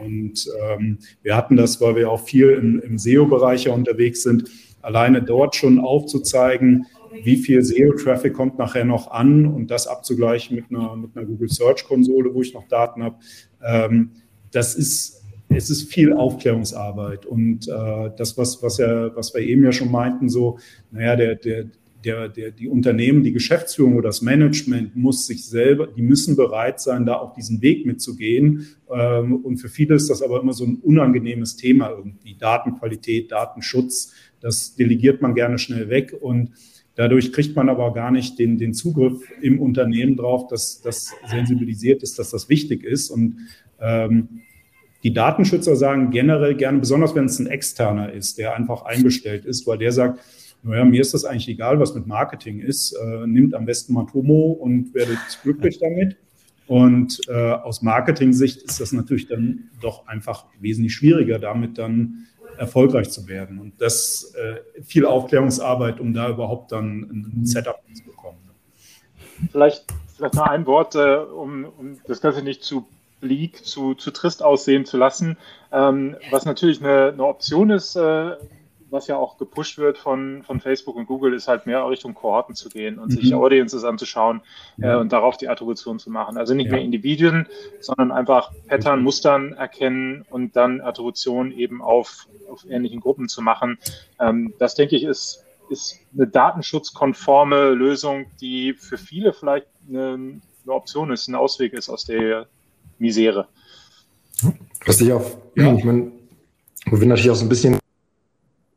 Und ähm, wir hatten das, weil wir auch viel im, im SEO-Bereich ja unterwegs sind, alleine dort schon aufzuzeigen, wie viel SEO-Traffic kommt nachher noch an und das abzugleichen mit einer, mit einer Google Search-Konsole, wo ich noch Daten habe. Ähm, das ist es ist viel Aufklärungsarbeit und äh, das, was, was, ja, was wir eben ja schon meinten, so, naja, der, der, der, der, die Unternehmen, die Geschäftsführung oder das Management muss sich selber, die müssen bereit sein, da auch diesen Weg mitzugehen. Ähm, und für viele ist das aber immer so ein unangenehmes Thema irgendwie. Datenqualität, Datenschutz, das delegiert man gerne schnell weg und Dadurch kriegt man aber gar nicht den, den Zugriff im Unternehmen drauf, dass das sensibilisiert ist, dass das wichtig ist. Und ähm, die Datenschützer sagen generell gerne, besonders wenn es ein externer ist, der einfach eingestellt ist, weil der sagt, naja, mir ist das eigentlich egal, was mit Marketing ist. Äh, nimmt am besten Matomo und werdet glücklich damit. Und äh, aus Marketing-Sicht ist das natürlich dann doch einfach wesentlich schwieriger, damit dann erfolgreich zu werden. Und das äh, viel Aufklärungsarbeit, um da überhaupt dann ein Setup zu bekommen. Vielleicht, vielleicht noch ein Wort, äh, um, um das Ganze nicht zu bleak, zu, zu trist aussehen zu lassen. Ähm, was natürlich eine, eine Option ist, äh, was ja auch gepusht wird von, von Facebook und Google, ist halt mehr Richtung Kohorten zu gehen und mhm. sich Audiences anzuschauen ja. äh, und darauf die Attribution zu machen. Also nicht ja. mehr Individuen, sondern einfach Pattern, Mustern erkennen und dann Attribution eben auf, auf ähnlichen Gruppen zu machen. Ähm, das denke ich ist, ist eine datenschutzkonforme Lösung, die für viele vielleicht eine, eine Option ist, ein Ausweg ist aus der Misere. Was ich auch, ja, ich meine, wo wir natürlich auch so ein bisschen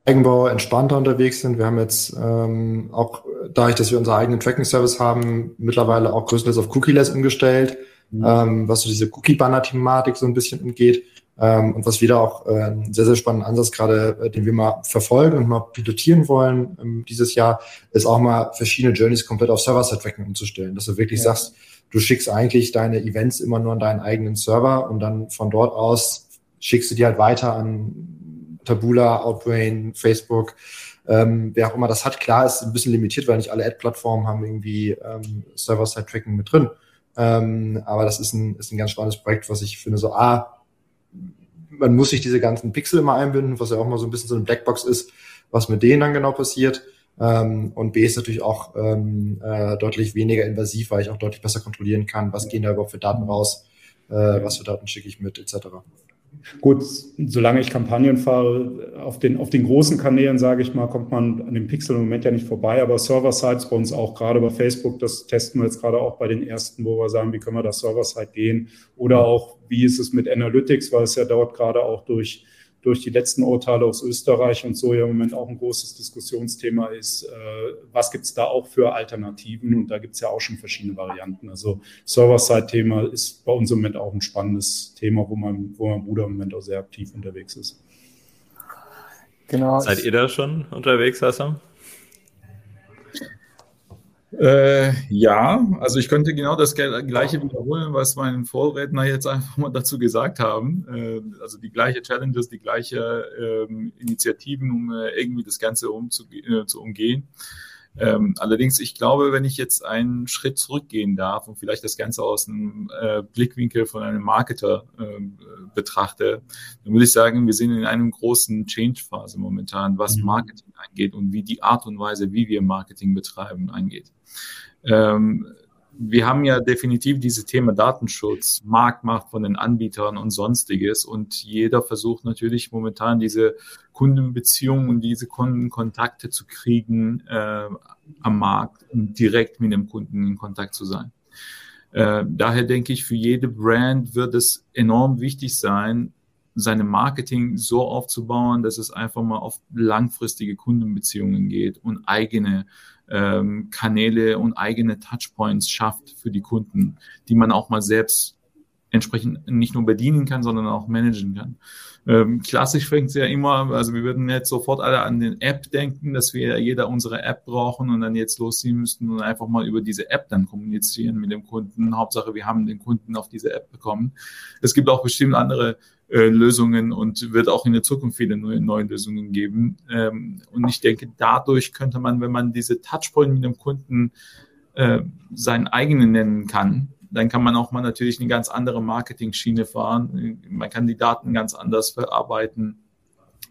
Eigenbau entspannter unterwegs sind. Wir haben jetzt ähm, auch dadurch, dass wir unseren eigenen Tracking-Service haben, mittlerweile auch größtenteils auf Cookie-less umgestellt, mhm. ähm, was so diese Cookie-Banner-Thematik so ein bisschen umgeht. Ähm, und was wieder auch äh, ein sehr, sehr spannender Ansatz gerade, äh, den wir mal verfolgen und mal pilotieren wollen ähm, dieses Jahr, ist auch mal verschiedene Journeys komplett auf Server-Side-Tracking umzustellen. Dass du wirklich ja. sagst, du schickst eigentlich deine Events immer nur an deinen eigenen Server und dann von dort aus schickst du die halt weiter an Tabula, Outbrain, Facebook, ähm, wer auch immer das hat. Klar, ist ein bisschen limitiert, weil nicht alle Ad-Plattformen haben irgendwie ähm, Server-Side-Tracking mit drin. Ähm, aber das ist ein, ist ein ganz spannendes Projekt, was ich finde, so, A, man muss sich diese ganzen Pixel immer einbinden, was ja auch mal so ein bisschen so eine Blackbox ist, was mit denen dann genau passiert. Ähm, und B ist natürlich auch ähm, äh, deutlich weniger invasiv, weil ich auch deutlich besser kontrollieren kann, was gehen da überhaupt für Daten raus, äh, was für Daten schicke ich mit, etc. Gut, solange ich Kampagnen fahre, auf den, auf den großen Kanälen, sage ich mal, kommt man an dem Pixel im Moment ja nicht vorbei, aber Server-Sites bei uns auch, gerade bei Facebook, das testen wir jetzt gerade auch bei den ersten, wo wir sagen, wie können wir das Server-Side gehen? Oder auch, wie ist es mit Analytics, weil es ja dort gerade auch durch durch die letzten Urteile aus Österreich und so ja im Moment auch ein großes Diskussionsthema ist, äh, was gibt es da auch für Alternativen? Und da gibt es ja auch schon verschiedene Varianten. Also Server-Side-Thema ist bei uns im Moment auch ein spannennes Thema, wo mein, wo mein Bruder im Moment auch sehr aktiv unterwegs ist. Genau. Seid ihr da schon unterwegs, Hassam? Äh, ja, also ich könnte genau das gleiche wiederholen, was meine Vorredner jetzt einfach mal dazu gesagt haben. Äh, also die gleiche Challenges, die gleiche ähm, Initiativen, um äh, irgendwie das Ganze umzuge äh, zu umgehen. Ähm, allerdings, ich glaube, wenn ich jetzt einen Schritt zurückgehen darf und vielleicht das Ganze aus einem äh, Blickwinkel von einem Marketer äh, betrachte, dann würde ich sagen, wir sind in einem großen Change-Phase momentan, was mhm. Marketing angeht und wie die Art und Weise, wie wir Marketing betreiben, angeht. Ähm, wir haben ja definitiv diese Thema Datenschutz, Marktmacht von den Anbietern und sonstiges. Und jeder versucht natürlich momentan diese Kundenbeziehungen und diese Kundenkontakte zu kriegen äh, am Markt und direkt mit dem Kunden in Kontakt zu sein. Äh, daher denke ich, für jede Brand wird es enorm wichtig sein, seine Marketing so aufzubauen, dass es einfach mal auf langfristige Kundenbeziehungen geht und eigene ähm, Kanäle und eigene Touchpoints schafft für die Kunden, die man auch mal selbst entsprechend nicht nur bedienen kann, sondern auch managen kann. Ähm, klassisch fängt es ja immer, also wir würden jetzt sofort alle an den App denken, dass wir jeder unsere App brauchen und dann jetzt losziehen müssten und einfach mal über diese App dann kommunizieren mit dem Kunden. Hauptsache, wir haben den Kunden auf diese App bekommen. Es gibt auch bestimmt andere äh, Lösungen und wird auch in der Zukunft viele neue, neue Lösungen geben. Ähm, und ich denke, dadurch könnte man, wenn man diese Touchpoint mit dem Kunden äh, seinen eigenen nennen kann, dann kann man auch mal natürlich eine ganz andere Marketing-Schiene fahren. Man kann die Daten ganz anders verarbeiten.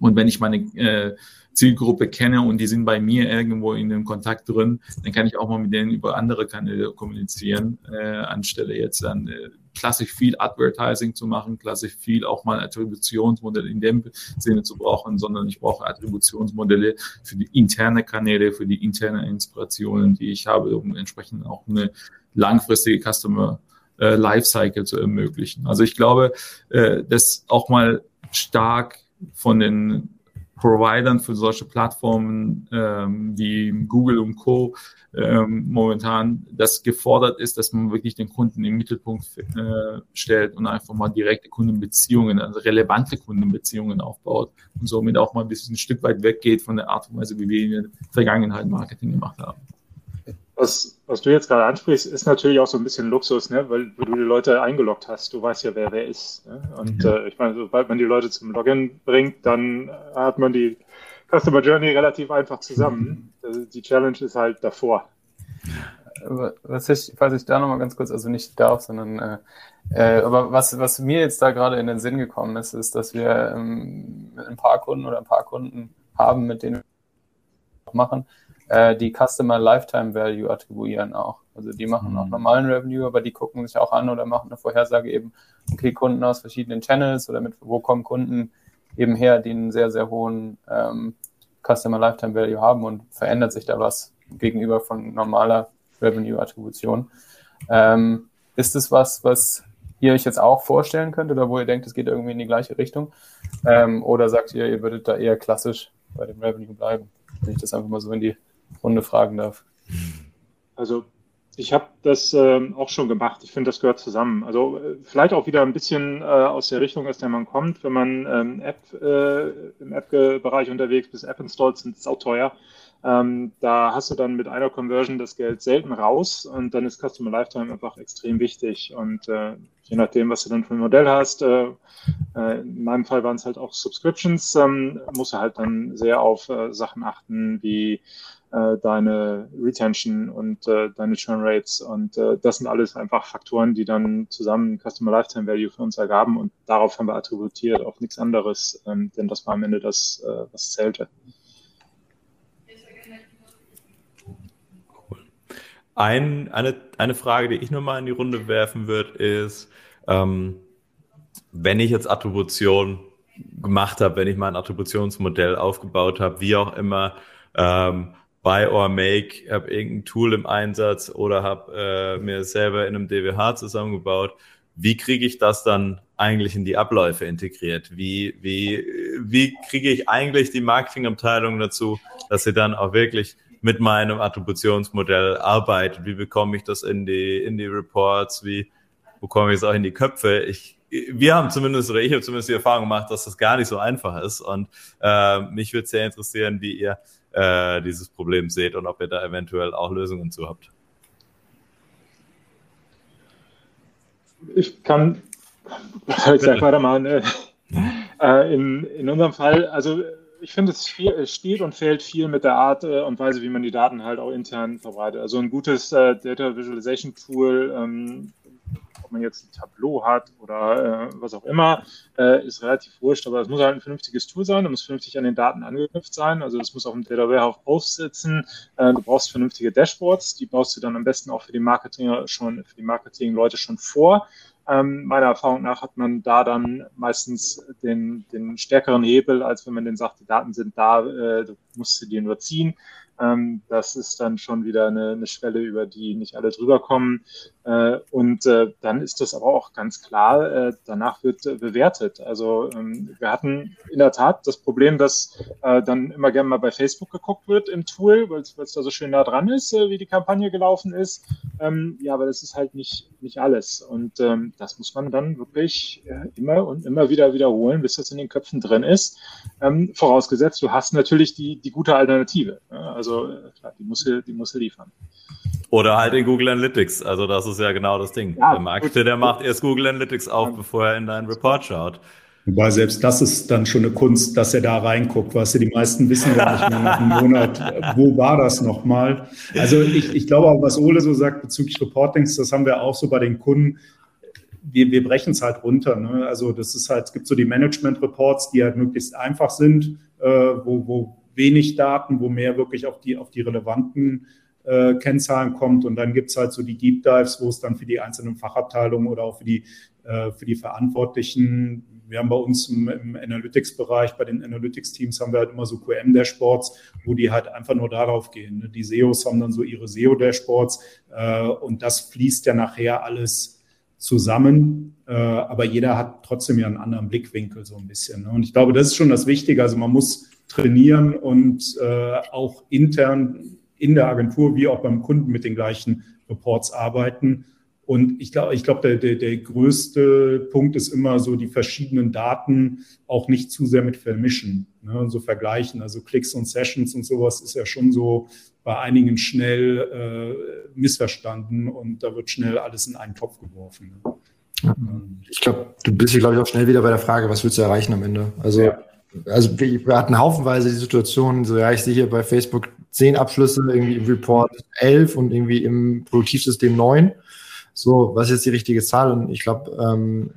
Und wenn ich meine äh, Zielgruppe kenne und die sind bei mir irgendwo in dem Kontakt drin, dann kann ich auch mal mit denen über andere Kanäle kommunizieren, äh, anstelle jetzt dann äh, klassisch viel Advertising zu machen, klassisch viel auch mal Attributionsmodelle in dem Sinne zu brauchen, sondern ich brauche Attributionsmodelle für die interne Kanäle, für die interne Inspirationen, die ich habe, um entsprechend auch eine langfristige Customer äh, Lifecycle zu ermöglichen. Also ich glaube, äh, dass auch mal stark von den Providern für solche Plattformen ähm, wie Google und Co. Ähm, momentan das gefordert ist, dass man wirklich den Kunden im Mittelpunkt äh, stellt und einfach mal direkte Kundenbeziehungen, also relevante Kundenbeziehungen aufbaut und somit auch mal ein bisschen ein Stück weit weggeht von der Art und Weise, wie wir in der Vergangenheit Marketing gemacht haben was, was du jetzt gerade ansprichst, ist natürlich auch so ein bisschen Luxus, ne? weil, du die Leute eingeloggt hast. Du weißt ja, wer wer ist. Ne? Und ja. äh, ich meine, sobald man die Leute zum Login bringt, dann hat man die Customer Journey relativ einfach zusammen. Mhm. Die Challenge ist halt davor. Was ich, falls ich da nochmal ganz kurz, also nicht darf, sondern äh, äh, aber was, was mir jetzt da gerade in den Sinn gekommen ist, ist, dass wir ähm, ein paar Kunden oder ein paar Kunden haben, mit denen wir machen, äh, die Customer Lifetime Value attribuieren auch. Also die machen mhm. auch normalen Revenue, aber die gucken sich auch an oder machen eine Vorhersage eben, okay, Kunden aus verschiedenen Channels oder mit wo kommen Kunden eben her, die einen sehr, sehr hohen ähm, Customer Lifetime Value haben und verändert sich da was gegenüber von normaler Revenue-Attribution. Ähm, ist es was, was ihr euch jetzt auch vorstellen könnt oder wo ihr denkt, es geht irgendwie in die gleiche Richtung? Ähm, oder sagt ihr, ihr würdet da eher klassisch bei dem Revenue bleiben? Wenn ich das einfach mal so in die Runde fragen darf. Also ich habe das äh, auch schon gemacht. Ich finde, das gehört zusammen. Also äh, vielleicht auch wieder ein bisschen äh, aus der Richtung, aus der man kommt. Wenn man ähm, App, äh, im App-Bereich unterwegs ist, App installt, sind auch teuer. Ähm, da hast du dann mit einer Conversion das Geld selten raus und dann ist Customer Lifetime einfach extrem wichtig. Und äh, je nachdem, was du dann für ein Modell hast, äh, in meinem Fall waren es halt auch Subscriptions, ähm, musst du halt dann sehr auf Sachen achten wie äh, deine Retention und äh, deine Churn Rates. Und äh, das sind alles einfach Faktoren, die dann zusammen Customer Lifetime Value für uns ergaben und darauf haben wir attributiert, auf nichts anderes, ähm, denn das war am Ende das, äh, was zählte. Ein, eine, eine Frage, die ich nochmal in die Runde werfen würde, ist, ähm, wenn ich jetzt Attribution gemacht habe, wenn ich mein Attributionsmodell aufgebaut habe, wie auch immer, ähm, Buy or Make, habe irgendein Tool im Einsatz oder habe äh, mir selber in einem DWH zusammengebaut. Wie kriege ich das dann eigentlich in die Abläufe integriert? Wie, wie, wie kriege ich eigentlich die Marketingabteilung dazu, dass sie dann auch wirklich mit meinem Attributionsmodell arbeitet? Wie bekomme ich das in die, in die Reports? Wie bekomme ich es auch in die Köpfe? Ich wir haben zumindest, oder ich habe zumindest die Erfahrung gemacht, dass das gar nicht so einfach ist. Und äh, mich würde sehr interessieren, wie ihr äh, dieses Problem seht und ob ihr da eventuell auch Lösungen zu habt. Ich kann ich gleich weitermachen. Äh, in, in unserem Fall, also ich finde, es, steht und fällt viel mit der Art äh, und Weise, wie man die Daten halt auch intern verbreitet. Also ein gutes Data Visualization Tool, ähm, ob man jetzt ein Tableau hat oder äh, was auch immer, äh, ist relativ wurscht, aber es muss halt ein vernünftiges Tool sein, es muss vernünftig an den Daten angeknüpft sein, also es muss auch im Data Warehouse aufsitzen. Äh, du brauchst vernünftige Dashboards, die baust du dann am besten auch für die Marketing schon, für die Marketing-Leute schon vor. Ähm, meiner Erfahrung nach hat man da dann meistens den, den stärkeren Hebel, als wenn man den sagt, die Daten sind da, äh, du musst sie dir nur ziehen. Ähm, das ist dann schon wieder eine, eine, Schwelle, über die nicht alle drüber kommen. Äh, und äh, dann ist das aber auch ganz klar, äh, danach wird bewertet. Also ähm, wir hatten in der Tat das Problem, dass äh, dann immer gerne mal bei Facebook geguckt wird im Tool, weil es da so schön nah dran ist, äh, wie die Kampagne gelaufen ist. Ähm, ja, aber das ist halt nicht, nicht alles. Und ähm, das muss man dann wirklich äh, immer und immer wieder wiederholen, bis das in den Köpfen drin ist. Ähm, vorausgesetzt, du hast natürlich die, die gute Alternative. Also äh, klar, die muss, die muss liefern. Oder halt in Google Analytics. Also das ist ja genau das Ding. Ja, der Marketer, der macht erst Google Analytics auf, bevor er in deinen Report schaut. Wobei selbst das ist dann schon eine Kunst, dass er da reinguckt. Weißt du, die meisten wissen ja nicht mehr nach einem Monat, wo war das nochmal. Also ich, ich glaube auch, was Ole so sagt bezüglich Reportings, das haben wir auch so bei den Kunden. Wir, wir brechen es halt runter. Ne? Also das ist halt, es gibt so die Management-Reports, die halt möglichst einfach sind, äh, wo, wo wenig Daten, wo mehr wirklich auf die, auf die relevanten äh, Kennzahlen kommt. Und dann gibt es halt so die Deep Dives, wo es dann für die einzelnen Fachabteilungen oder auch für die, äh, für die Verantwortlichen, wir haben bei uns im, im Analytics-Bereich, bei den Analytics-Teams haben wir halt immer so QM-Dashboards, wo die halt einfach nur darauf gehen. Ne? Die SEOs haben dann so ihre SEO-Dashboards äh, und das fließt ja nachher alles zusammen, äh, aber jeder hat trotzdem ja einen anderen Blickwinkel so ein bisschen. Ne? Und ich glaube, das ist schon das Wichtige. Also man muss trainieren und äh, auch intern in der Agentur wie auch beim Kunden mit den gleichen Reports arbeiten. Und ich glaube, ich glaube, der, der, der größte Punkt ist immer so, die verschiedenen Daten auch nicht zu sehr mit vermischen, ne, und so vergleichen. Also Klicks und Sessions und sowas ist ja schon so bei einigen schnell äh, missverstanden und da wird schnell alles in einen Topf geworfen. Ne? Ich glaube, du bist hier, glaube ich, auch schnell wieder bei der Frage, was willst du erreichen am Ende? Also ja also wir, wir, hatten haufenweise die Situation, so ja, ich sehe hier bei Facebook zehn Abschlüsse, irgendwie im Report elf und irgendwie im Produktivsystem neun. So, was ist jetzt die richtige Zahl? Und ich glaube, ähm,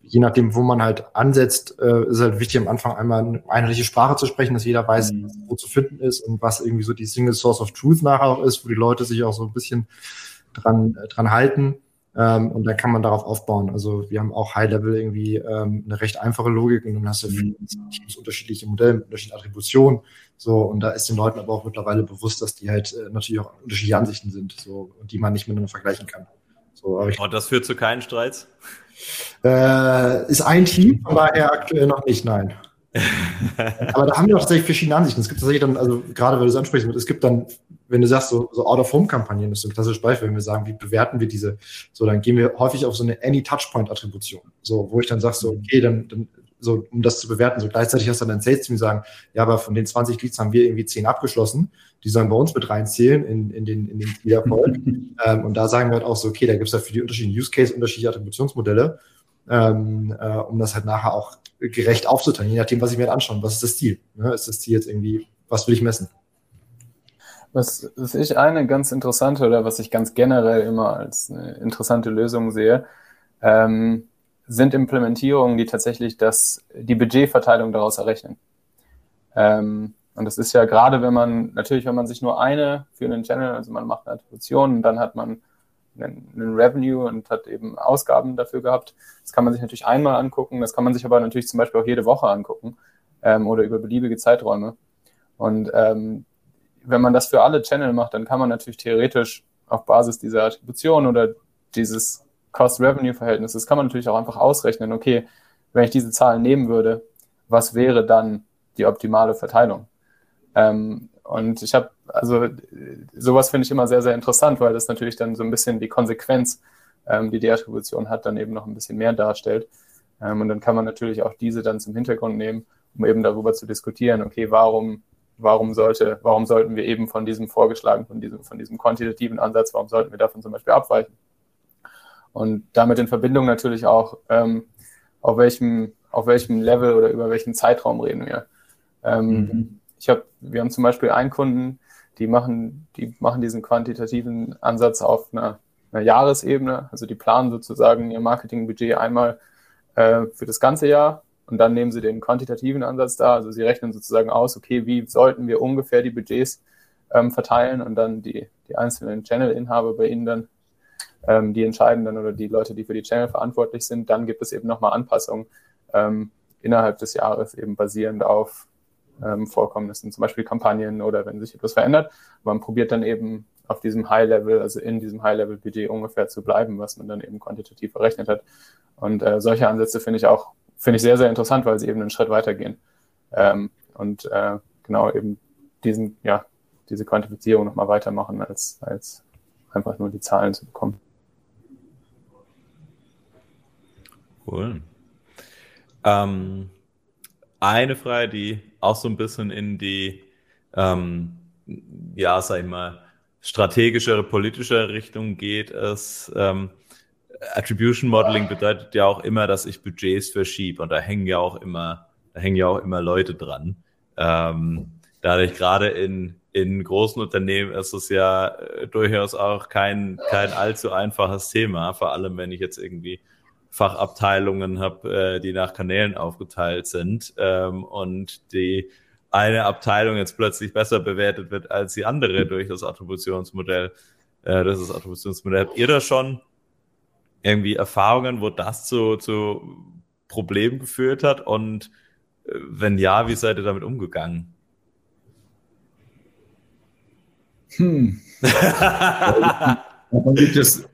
je nachdem, wo man halt ansetzt, äh, ist halt wichtig, am Anfang einmal eine einheitliche Sprache zu sprechen, dass jeder weiß, mhm. wo zu finden ist und was irgendwie so die Single Source of Truth nachher auch ist, wo die Leute sich auch so ein bisschen dran, äh, dran halten. Ähm, und dann kann man darauf aufbauen. Also wir haben auch High-Level irgendwie ähm, eine recht einfache Logik und dann hast du mhm. Teams unterschiedliche Modelle mit unterschiedlichen Attributionen. So, und da ist den Leuten aber auch mittlerweile bewusst, dass die halt äh, natürlich auch unterschiedliche Ansichten sind, so, und die man nicht miteinander vergleichen kann. So, aber ich, und das führt zu keinen Streits? Äh, ist ein Team, von daher aktuell noch nicht, nein. Aber da haben wir auch tatsächlich verschiedene Ansichten. Es gibt tatsächlich dann, also gerade weil du es ansprichst, es gibt dann wenn du sagst, so, so Out-of-Home-Kampagnen ist so ein klassisches Beispiel, wenn wir sagen, wie bewerten wir diese, so, dann gehen wir häufig auf so eine Any-Touchpoint-Attribution. So, wo ich dann sage, so, okay, dann, dann, so, um das zu bewerten, so gleichzeitig hast du dann ein Sales-Team, sagen, ja, aber von den 20 Leads haben wir irgendwie 10 abgeschlossen, die sollen bei uns mit reinzählen in, in den, in den ähm, und da sagen wir halt auch so, okay, da gibt es ja für die unterschiedlichen Use-Case unterschiedliche Attributionsmodelle, ähm, äh, um das halt nachher auch gerecht aufzuteilen, je nachdem, was ich mir halt anschaue. Was ist das Ziel? Ne? Ist das Ziel jetzt irgendwie, was will ich messen? Was, was ich eine ganz interessante oder was ich ganz generell immer als eine interessante Lösung sehe, ähm, sind Implementierungen, die tatsächlich das, die Budgetverteilung daraus errechnen. Ähm, und das ist ja gerade, wenn man, natürlich, wenn man sich nur eine für einen Channel, also man macht eine Attribution und dann hat man einen, einen Revenue und hat eben Ausgaben dafür gehabt. Das kann man sich natürlich einmal angucken, das kann man sich aber natürlich zum Beispiel auch jede Woche angucken ähm, oder über beliebige Zeiträume. Und ähm, wenn man das für alle Channel macht, dann kann man natürlich theoretisch auf Basis dieser Attribution oder dieses Cost-Revenue-Verhältnisses, kann man natürlich auch einfach ausrechnen, okay, wenn ich diese Zahlen nehmen würde, was wäre dann die optimale Verteilung? Ähm, und ich habe, also sowas finde ich immer sehr, sehr interessant, weil das natürlich dann so ein bisschen die Konsequenz ähm, die die Attribution hat, dann eben noch ein bisschen mehr darstellt. Ähm, und dann kann man natürlich auch diese dann zum Hintergrund nehmen, um eben darüber zu diskutieren, okay, warum, warum sollte, warum sollten wir eben von diesem vorgeschlagenen, von diesem, von diesem quantitativen Ansatz, warum sollten wir davon zum Beispiel abweichen? Und damit in Verbindung natürlich auch, ähm, auf welchem, auf welchem Level oder über welchen Zeitraum reden wir. Ähm, mhm. Ich habe, wir haben zum Beispiel einen Kunden, die machen, die machen diesen quantitativen Ansatz auf einer, einer Jahresebene. Also die planen sozusagen ihr Marketingbudget einmal äh, für das ganze Jahr und dann nehmen sie den quantitativen Ansatz da. Also sie rechnen sozusagen aus, okay, wie sollten wir ungefähr die Budgets ähm, verteilen und dann die, die einzelnen Channel-Inhaber bei ihnen dann, ähm, die entscheiden dann oder die Leute, die für die Channel verantwortlich sind. Dann gibt es eben nochmal Anpassungen ähm, innerhalb des Jahres eben basierend auf ähm, Vorkommnissen, zum Beispiel Kampagnen oder wenn sich etwas verändert. Man probiert dann eben auf diesem High-Level, also in diesem High-Level-Budget ungefähr zu bleiben, was man dann eben quantitativ verrechnet hat. Und äh, solche Ansätze finde ich auch, finde ich sehr, sehr interessant, weil sie eben einen Schritt weitergehen. Ähm, und äh, genau eben diesen, ja, diese Quantifizierung nochmal weitermachen, als, als einfach nur die Zahlen zu bekommen. Cool. Ähm, eine Frage, die auch so ein bisschen in die, ähm, ja, sag ich mal, strategischere, politische Richtung geht, ist, ähm, Attribution Modeling bedeutet ja auch immer, dass ich Budgets verschiebe und da hängen ja auch immer, da hängen ja auch immer Leute dran. Ähm, dadurch gerade in, in großen Unternehmen ist es ja äh, durchaus auch kein, kein allzu einfaches Thema, vor allem wenn ich jetzt irgendwie Fachabteilungen habe, äh, die nach Kanälen aufgeteilt sind ähm, und die eine Abteilung jetzt plötzlich besser bewertet wird als die andere durch das Attributionsmodell. Äh, das ist das Attributionsmodell. Habt ihr da schon irgendwie Erfahrungen, wo das zu, zu Problemen geführt hat? Und äh, wenn ja, wie seid ihr damit umgegangen? Hm. da gibt es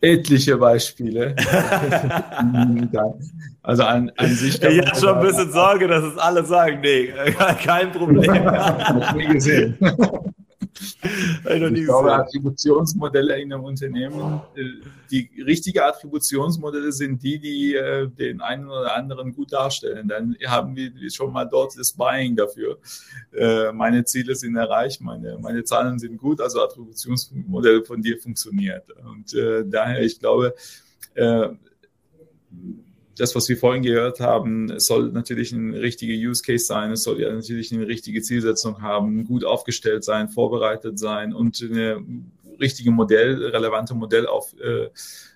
etliche Beispiele. also an, an sich. Ich hatte schon ein bisschen Sorge, dass es alle sagen, nee, kein Problem. Hab nie gesehen. Ich glaube, Attributionsmodelle in einem Unternehmen, äh, die richtige Attributionsmodelle sind die, die äh, den einen oder anderen gut darstellen. Dann haben wir schon mal dort das Buying dafür. Äh, meine Ziele sind erreicht, meine, meine Zahlen sind gut, also Attributionsmodell von dir funktioniert. Und daher, ich glaube, das, was wir vorhin gehört haben, soll natürlich ein richtiger Use Case sein, es soll ja natürlich eine richtige Zielsetzung haben, gut aufgestellt sein, vorbereitet sein und eine richtige Modell, relevante Modell aufbauen.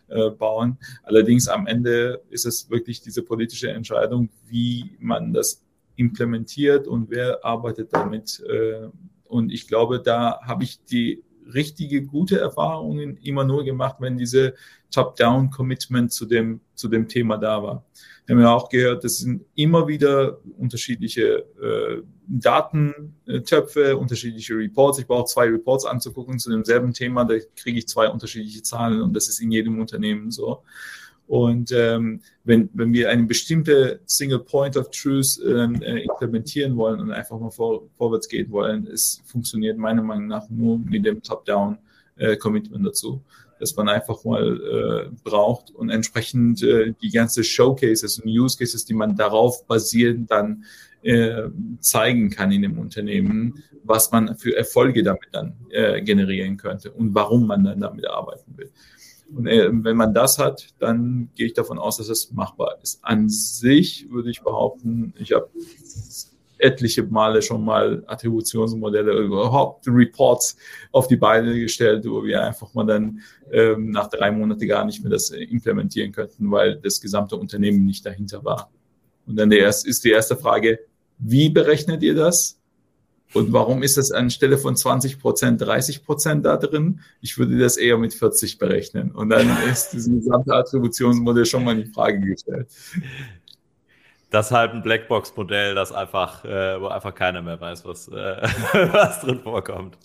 Äh, äh, Allerdings am Ende ist es wirklich diese politische Entscheidung, wie man das implementiert und wer arbeitet damit. Äh, und ich glaube, da habe ich die richtige, gute Erfahrungen immer nur gemacht, wenn diese Top-Down-Commitment zu dem, zu dem Thema da war. Wir haben ja auch gehört, das sind immer wieder unterschiedliche äh, Datentöpfe, unterschiedliche Reports. Ich brauche zwei Reports anzugucken zu demselben Thema, da kriege ich zwei unterschiedliche Zahlen und das ist in jedem Unternehmen so. Und ähm, wenn, wenn wir eine bestimmte Single Point of Truth äh, implementieren wollen und einfach mal vor, vorwärts gehen wollen, es funktioniert meiner Meinung nach nur mit dem Top-Down-Commitment äh, dazu dass man einfach mal äh, braucht und entsprechend äh, die ganze Showcases und Use Cases, die man darauf basieren dann äh, zeigen kann in dem Unternehmen, was man für Erfolge damit dann äh, generieren könnte und warum man dann damit arbeiten will. Und äh, wenn man das hat, dann gehe ich davon aus, dass es machbar ist. An sich würde ich behaupten, ich habe etliche Male schon mal Attributionsmodelle, überhaupt Reports auf die Beine gestellt, wo wir einfach mal dann ähm, nach drei Monaten gar nicht mehr das implementieren könnten, weil das gesamte Unternehmen nicht dahinter war. Und dann der erste, ist die erste Frage, wie berechnet ihr das? Und warum ist das anstelle von 20 Prozent 30 Prozent da drin? Ich würde das eher mit 40 berechnen. Und dann ist dieses gesamte Attributionsmodell schon mal in Frage gestellt. Das ist halt ein Blackbox-Modell, das einfach, äh, wo einfach keiner mehr weiß, was, äh, was drin vorkommt.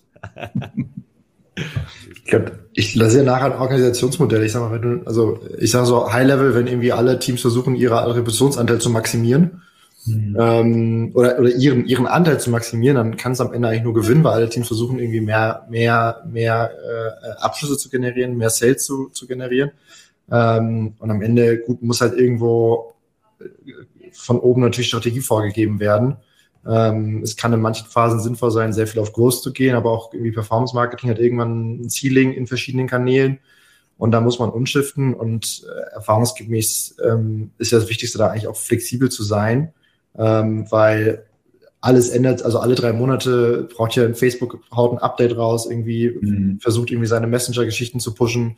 ich glaube, ich lasse ja nachher ein Organisationsmodell. Ich sag mal, wenn du, also ich sage so High-Level, wenn irgendwie alle Teams versuchen, ihre Attributionsanteil zu maximieren, mhm. ähm, oder, oder ihren, ihren Anteil zu maximieren, dann kann es am Ende eigentlich nur gewinnen, weil alle Teams versuchen, irgendwie mehr, mehr, mehr äh, Abschlüsse zu generieren, mehr Sales zu, zu generieren. Ähm, und am Ende, gut, muss halt irgendwo äh, von oben natürlich Strategie vorgegeben werden. Ähm, es kann in manchen Phasen sinnvoll sein, sehr viel auf Growth zu gehen, aber auch irgendwie Performance Marketing hat irgendwann ein Ceiling in verschiedenen Kanälen. Und da muss man umschiften und äh, erfahrungsgemäß ähm, ist ja das Wichtigste da eigentlich auch flexibel zu sein, ähm, weil alles ändert, also alle drei Monate braucht ja Facebook haut ein Update raus, irgendwie mhm. versucht irgendwie seine Messenger-Geschichten zu pushen.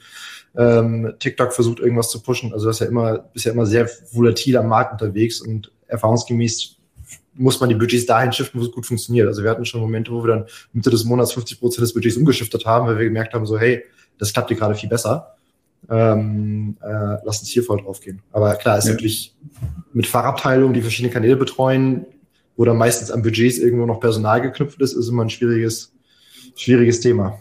Ähm, TikTok versucht irgendwas zu pushen. Also das ist ja immer, ist ja immer sehr volatil am Markt unterwegs und erfahrungsgemäß muss man die Budgets dahin shiften, wo es gut funktioniert. Also wir hatten schon Momente, wo wir dann Mitte des Monats 50 Prozent des Budgets umgeschiftet haben, weil wir gemerkt haben, so hey, das klappt hier gerade viel besser. Ähm, äh, lass uns hier voll drauf gehen. Aber klar, ist ja. natürlich mit Fachabteilungen, die verschiedene Kanäle betreuen, dann meistens an Budgets irgendwo noch Personal geknüpft ist, ist immer ein schwieriges, schwieriges Thema.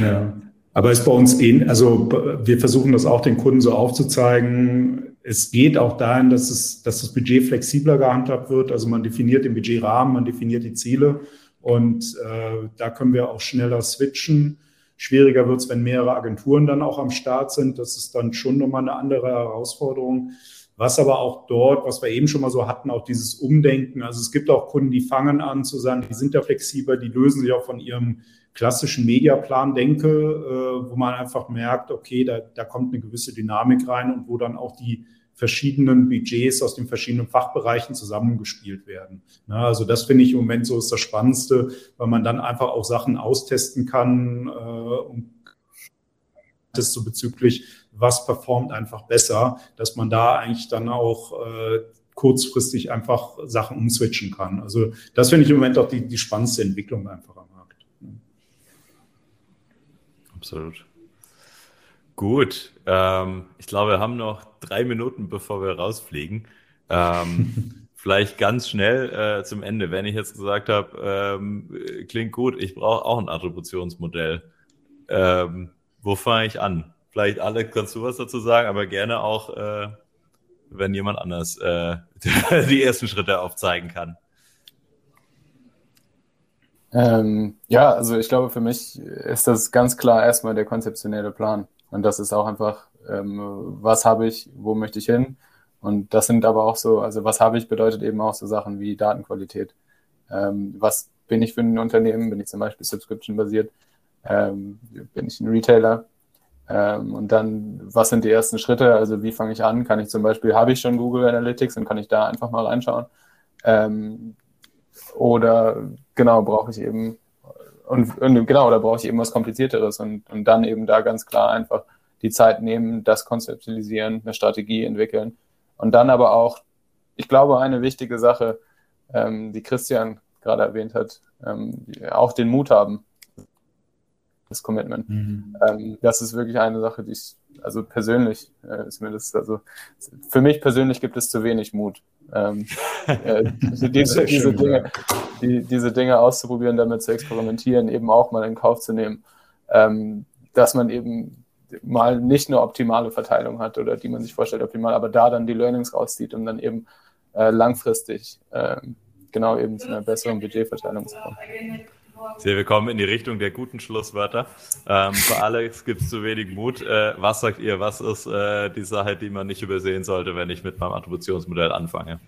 Ja. Aber ist bei uns eh, also wir versuchen das auch den Kunden so aufzuzeigen. Es geht auch dahin, dass, es, dass das Budget flexibler gehandhabt wird. Also man definiert den Budgetrahmen, man definiert die Ziele und äh, da können wir auch schneller switchen. Schwieriger wird es, wenn mehrere Agenturen dann auch am Start sind. Das ist dann schon nochmal eine andere Herausforderung. Was aber auch dort, was wir eben schon mal so hatten, auch dieses Umdenken. Also es gibt auch Kunden, die fangen an zu sagen, die sind da flexibler, die lösen sich auch von ihrem klassischen Mediaplan denke, äh, wo man einfach merkt, okay, da, da kommt eine gewisse Dynamik rein und wo dann auch die verschiedenen Budgets aus den verschiedenen Fachbereichen zusammengespielt werden. Ja, also das finde ich im Moment so ist das Spannendste, weil man dann einfach auch Sachen austesten kann äh, und das so bezüglich was performt einfach besser, dass man da eigentlich dann auch äh, kurzfristig einfach Sachen umswitchen kann. Also das finde ich im Moment auch die, die spannendste Entwicklung einfach am Markt. Absolut. Gut, ähm, ich glaube, wir haben noch drei Minuten, bevor wir rausfliegen. Ähm, vielleicht ganz schnell äh, zum Ende, wenn ich jetzt gesagt habe, ähm, klingt gut, ich brauche auch ein Attributionsmodell. Ähm, wo fange ich an? Vielleicht, Alex, kannst du was dazu sagen, aber gerne auch, äh, wenn jemand anders äh, die ersten Schritte aufzeigen kann. Ähm, ja, also ich glaube, für mich ist das ganz klar erstmal der konzeptionelle Plan. Und das ist auch einfach, ähm, was habe ich, wo möchte ich hin? Und das sind aber auch so, also was habe ich bedeutet eben auch so Sachen wie Datenqualität. Ähm, was bin ich für ein Unternehmen? Bin ich zum Beispiel subscription-basiert? Ähm, bin ich ein Retailer? Ähm, und dann, was sind die ersten Schritte? Also wie fange ich an? Kann ich zum Beispiel, habe ich schon Google Analytics und kann ich da einfach mal reinschauen? Ähm, oder genau, brauche ich eben, und, und genau, oder brauche ich eben was Komplizierteres und, und dann eben da ganz klar einfach die Zeit nehmen, das konzeptualisieren, eine Strategie entwickeln. Und dann aber auch, ich glaube, eine wichtige Sache, ähm, die Christian gerade erwähnt hat, ähm, auch den Mut haben, das Commitment. Mhm. Ähm, das ist wirklich eine Sache, die ich, also persönlich äh, ist mir das, also für mich persönlich gibt es zu wenig Mut. Ähm, äh, diese, diese, Dinge, die, diese Dinge auszuprobieren, damit zu experimentieren, eben auch mal in Kauf zu nehmen, ähm, dass man eben mal nicht eine optimale Verteilung hat oder die man sich vorstellt optimal, aber da dann die Learnings rauszieht, um dann eben äh, langfristig äh, genau eben zu einer besseren Budgetverteilung zu kommen. Sehr, wir kommen in die Richtung der guten Schlusswörter. Ähm, für Alex gibt es zu wenig Mut. Äh, was sagt ihr? Was ist äh, die Sache, die man nicht übersehen sollte, wenn ich mit meinem Attributionsmodell anfange?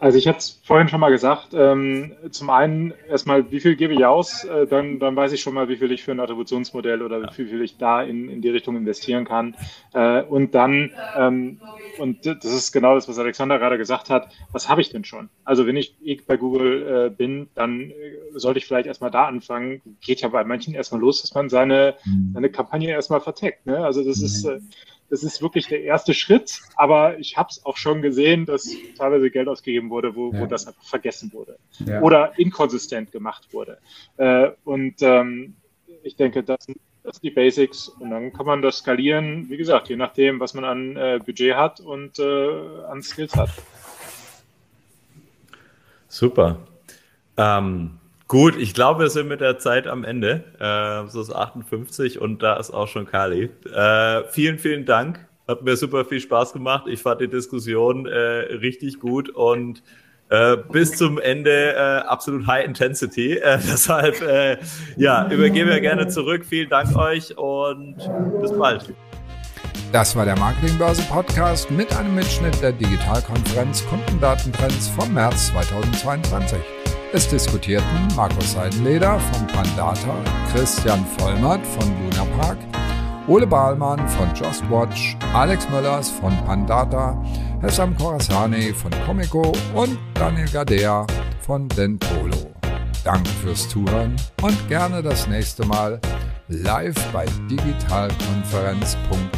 Also ich hatte es vorhin schon mal gesagt, ähm, zum einen erstmal, wie viel gebe ich aus, äh, dann, dann weiß ich schon mal, wie viel ich für ein Attributionsmodell oder wie viel ich da in, in die Richtung investieren kann. Äh, und dann, ähm, und das ist genau das, was Alexander gerade gesagt hat, was habe ich denn schon? Also wenn ich bei Google äh, bin, dann äh, sollte ich vielleicht erstmal da anfangen. Geht ja bei manchen erstmal los, dass man seine, mhm. seine Kampagne erstmal verteckt. Ne? Also das ist äh, das ist wirklich der erste Schritt, aber ich habe es auch schon gesehen, dass teilweise Geld ausgegeben wurde, wo, ja. wo das einfach vergessen wurde ja. oder inkonsistent gemacht wurde. Äh, und ähm, ich denke, das, das sind die Basics und dann kann man das skalieren, wie gesagt, je nachdem, was man an äh, Budget hat und äh, an Skills hat. Super. Ähm, Gut, ich glaube, wir sind mit der Zeit am Ende. Äh, so ist 58 und da ist auch schon Kali. Äh, vielen, vielen Dank. Hat mir super viel Spaß gemacht. Ich fand die Diskussion äh, richtig gut und äh, bis zum Ende äh, absolut High Intensity. Äh, deshalb, äh, ja, übergeben wir gerne zurück. Vielen Dank euch und bis bald. Das war der Marketingbörse Podcast mit einem Mitschnitt der Digitalkonferenz Kundendatentrends vom März 2022. Es diskutierten Markus Seidenleder von Pandata, Christian Vollmert von Lunapark, Ole Bahlmann von Just Watch, Alex Möllers von Pandata, Hessam Korasani von Comico und Daniel Gadea von Dentolo. Danke fürs Zuhören und gerne das nächste Mal live bei digitalkonferenz.de.